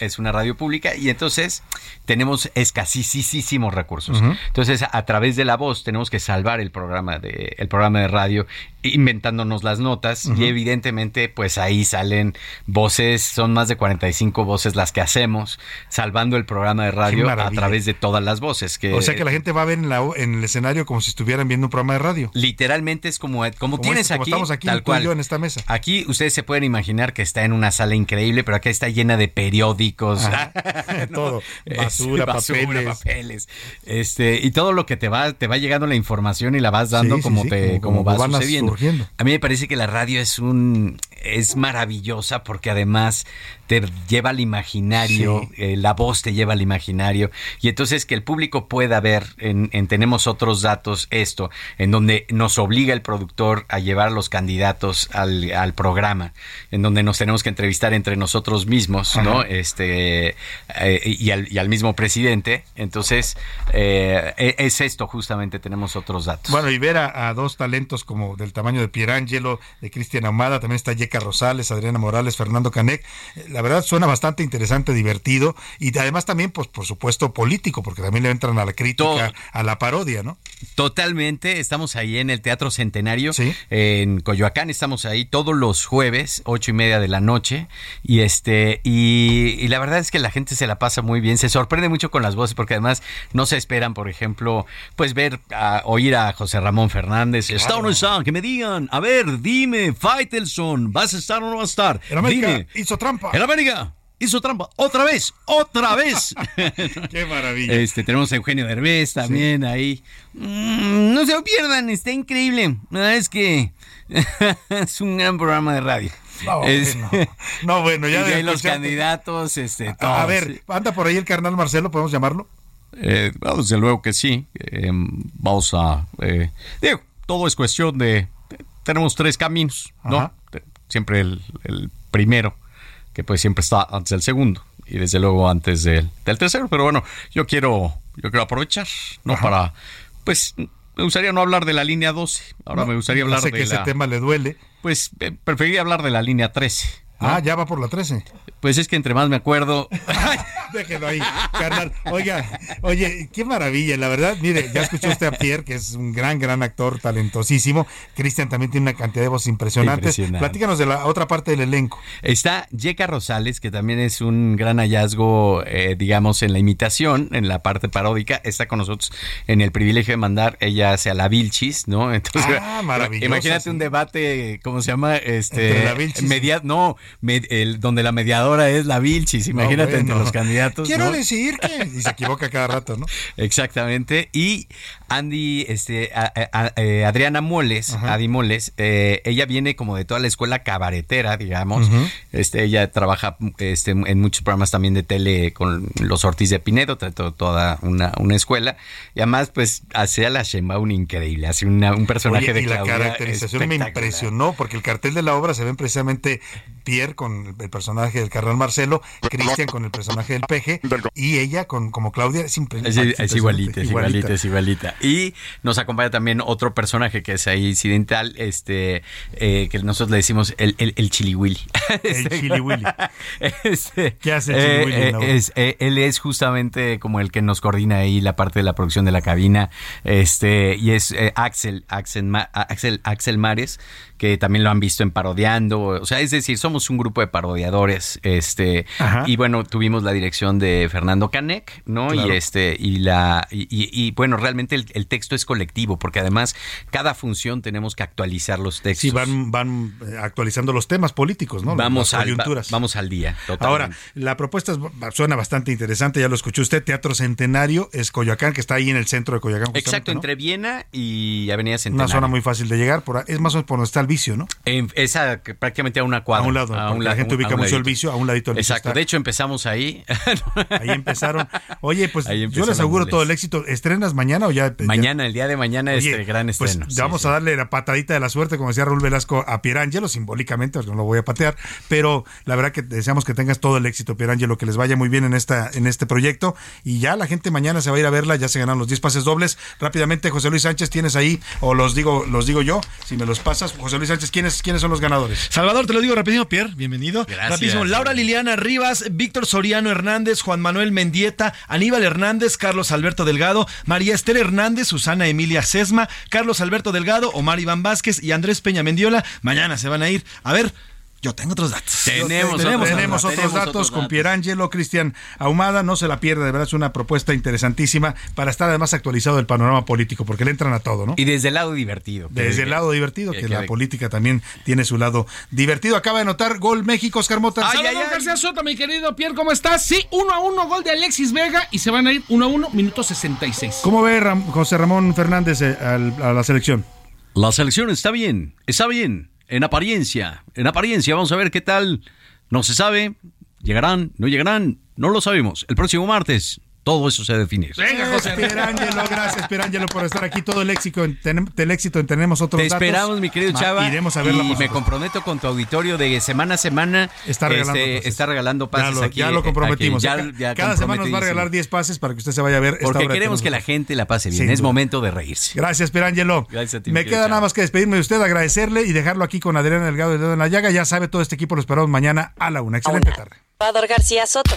es una radio pública y entonces tenemos escasísimos recursos. Entonces, a través de la voz tenemos que salvar el programa de el programa de radio inventándonos las notas y evidentemente pues ahí salen voces, son más de 45 voces las que hacemos, salvando el programa de radio a través de todas las voces. Que, o sea que la gente va a ver en, la, en el escenario como si estuvieran viendo un programa de radio. Literalmente es como, como, tienes aquí, estamos aquí, tal cual. en esta mesa. Aquí ustedes se pueden imaginar que está en una sala increíble, pero acá está llena de periódicos. todo, basura, papeles. Este, y todo lo que te va, te va llegando la información y la vas dando como te, como, va sucediendo. A mí me parece que la radio es un es maravillosa porque además te lleva al imaginario, eh, la voz te lleva al imaginario. Y entonces que el público pueda ver en, tenemos otros datos esto, en donde nos obliga el productor a llevar a los candidatos al, al programa, en donde nos tenemos que entrevistar entre nosotros mismos, ¿no? Este eh, y, al, y, al, mismo presidente, entonces eh, e, es esto justamente tenemos otros datos. Bueno y ver a, dos talentos como del tamaño de Pierangelo, de Cristian Amada, también está Yeka Rosales, Adriana Morales, Fernando Canec la verdad suena bastante interesante, divertido y además también, pues por supuesto, político, porque también le entran a la crítica, a la parodia, ¿no? Totalmente, estamos ahí en el Teatro Centenario, en Coyoacán, estamos ahí todos los jueves, ocho y media de la noche, y este, y, la verdad es que la gente se la pasa muy bien, se sorprende mucho con las voces, porque además no se esperan, por ejemplo, pues ver, a, oír a José Ramón Fernández, ¿está o no está? Que me digan, a ver, dime, Faitelson, ¿vas a estar o no vas a estar? dime. hizo trampa América hizo trampa otra vez, otra vez. Qué maravilla. Este, tenemos a Eugenio Derbez también ahí. Mm, no se lo pierdan, está increíble. La verdad es que es un gran programa de radio. No, bueno. ya de los candidatos, este, A ver, anda por ahí el carnal Marcelo, ¿podemos llamarlo? Eh, desde luego que sí. Eh, vamos a. Eh, digo, todo es cuestión de. Tenemos tres caminos, ¿no? Siempre el primero que pues siempre está antes del segundo y desde luego antes del, del tercero. Pero bueno, yo quiero, yo quiero aprovechar, ¿no? Para, pues, me gustaría no hablar de la línea 12. Ahora No, me gustaría hablar sé de que la... ese tema le duele. Pues eh, preferiría hablar de la línea 13. ¿No? Ah, ya va por la 13. Pues es que entre más me acuerdo, Déjelo ahí, carnal. Oiga, oye, qué maravilla, la verdad. Mire, ya escuchó usted a Pierre, que es un gran, gran actor, talentosísimo. Cristian también tiene una cantidad de voces impresionantes. Impresionante. Platícanos de la otra parte del elenco. Está Yeka Rosales, que también es un gran hallazgo, eh, digamos, en la imitación, en la parte paródica. Está con nosotros en el privilegio de mandar ella hacia la Vilchis, ¿no? Entonces, Ah, maravilloso, Imagínate sí. un debate, ¿cómo se llama? Este, Entre la Vilchis. media- no, el, donde la mediadora es la Vilchis. Imagínate No, entre los candidatos. Quiero ¿no? decir que. Y se equivoca cada rato, ¿no? Exactamente. Y Andy, este, a- a- eh, Adriana Moles, Adi Moles, eh, ella viene como de toda la escuela cabaretera, digamos. Este, ella trabaja este, en muchos programas también de tele con los Ortiz de Pinedo, toda una, una escuela. Y además, pues, hace a la Sheinbaum increíble, hace una- un personaje Oye, de y la caracterización me impresionó, porque el cartel de la obra se ven precisamente Pierre con el personaje del carnal Marcelo, Cristian con el personaje del peje, y ella con como Claudia es, impre- Es, es igualita, es igualita. igualita, es igualita. Y nos acompaña también otro personaje que es ahí incidental, este, eh, que nosotros le decimos el, el, el chiliwili. El chiliwili. Este, ¿Qué hace el eh, chiliwili, eh, Laura? es, eh, él es justamente como el que nos coordina ahí la parte de la producción de la cabina, este, y es eh, Axel, Axel, Ma- Axel, Axel Mares, que también lo han visto en parodiando, o sea, es decir, somos un grupo de parodiadores, este, Ajá. y bueno, tuvimos la dirección de Fernando Canek, ¿no? Claro. Y este, y la, y, y- y, bueno, realmente el, el texto es colectivo, porque además cada función tenemos que actualizar los textos. Sí, van, van eh, actualizando los temas políticos, ¿no? vamos, Las al, va- vamos al día. totalmente. Ahora, la propuesta es- suena bastante interesante, ya lo escuchó usted, Teatro Centenario es Coyoacán, que está ahí en el centro de Coyoacán. Exacto, ¿no? entre Viena y Avenida Una Centenario. zona muy fácil de llegar, por, es más o menos por donde está el vicio, ¿no? En esa prácticamente a una cuadra. A un lado, porque la gente ubica un mucho el ladito. vicio, a un ladito del vicio Exacto, de hecho empezamos ahí. Ahí empezaron. Oye, pues yo les auguro todo el éxito. ¿Estrenas mañana o ya? mañana, el día de mañana, Oye, este gran pues estreno. Sí, vamos sí. a darle la patadita de la suerte, como decía Raúl Velasco, a Pierangelo, simbólicamente, porque no lo voy a patear, pero la verdad que deseamos que tengas todo el éxito, Pierangelo, que les vaya muy bien en esta en este proyecto. Y ya la gente mañana se va a ir a verla, ya se ganan los 10 pases dobles. Rápidamente, José Luis Sánchez, tienes ahí, o los digo, los digo yo, si me los pasas. José Luis Sánchez, ¿quiénes, quiénes son los ganadores? Salvador, te lo digo rapidísimo, Pierre, bienvenido. Gracias. Rapidísimo, Laura Liliana Rivas, Víctor Soriano Hernández, Juan Manuel Mendieta, Aníbal Hernández, Carlos Alberto Delgado, María Esther Hernández, Susana Emilia Sesma, Carlos Alberto Delgado, Omar Iván Vázquez y Andrés Peña Mendiola. Mañana se van a ir. A ver, yo tengo otros datos. tenemos, tenemos, tenemos otros datos con Pierangelo, Cristian Ahumada, no se la pierda, de verdad es una propuesta interesantísima para estar además actualizado del panorama político, porque le entran a todo, ¿no? Y desde el lado divertido. Desde el lado divertido, que- que que- la política también tiene su lado divertido. Acaba de anotar gol México, Oscar Mota. Salvador García Soto, mi querido Pierre, ¿cómo estás? Sí, uno a uno, gol de Alexis Vega y se van a ir uno a uno, minuto 66. ¿Cómo ve Ram- José Ramón Fernández eh, al- a la selección? La selección está bien, está bien, en apariencia, en apariencia, vamos a ver qué tal, no se sabe, llegarán, no llegarán, no lo sabemos, el próximo martes todo eso se va a definir. Venga, José. Pierangelo, gracias Pierangelo por estar aquí. Todo el éxito en, ten- el éxito en tenemos otros Te datos. esperamos, mi querido Ma- Chava. Iremos a verla. y me comprometo con tu auditorio de semana a semana. Está regalando este, pases. está regalando Ya pases lo, aquí. ya lo eh, comprometimos. aquí. Ya- ya Cada semana nos va a regalar 10 pases para que usted se vaya a ver. esta Porque queremos que la gente la pase bien. Sin es duda. momento de reírse. Gracias, Pierangelo. Gracias a ti, Me queda Chava. nada más que despedirme de usted, agradecerle y dejarlo aquí con Adriana Delgado de Dedo en la Llaga. Ya sabe, todo este equipo lo esperamos mañana a la una. Excelente tarde. Salvador García Soto.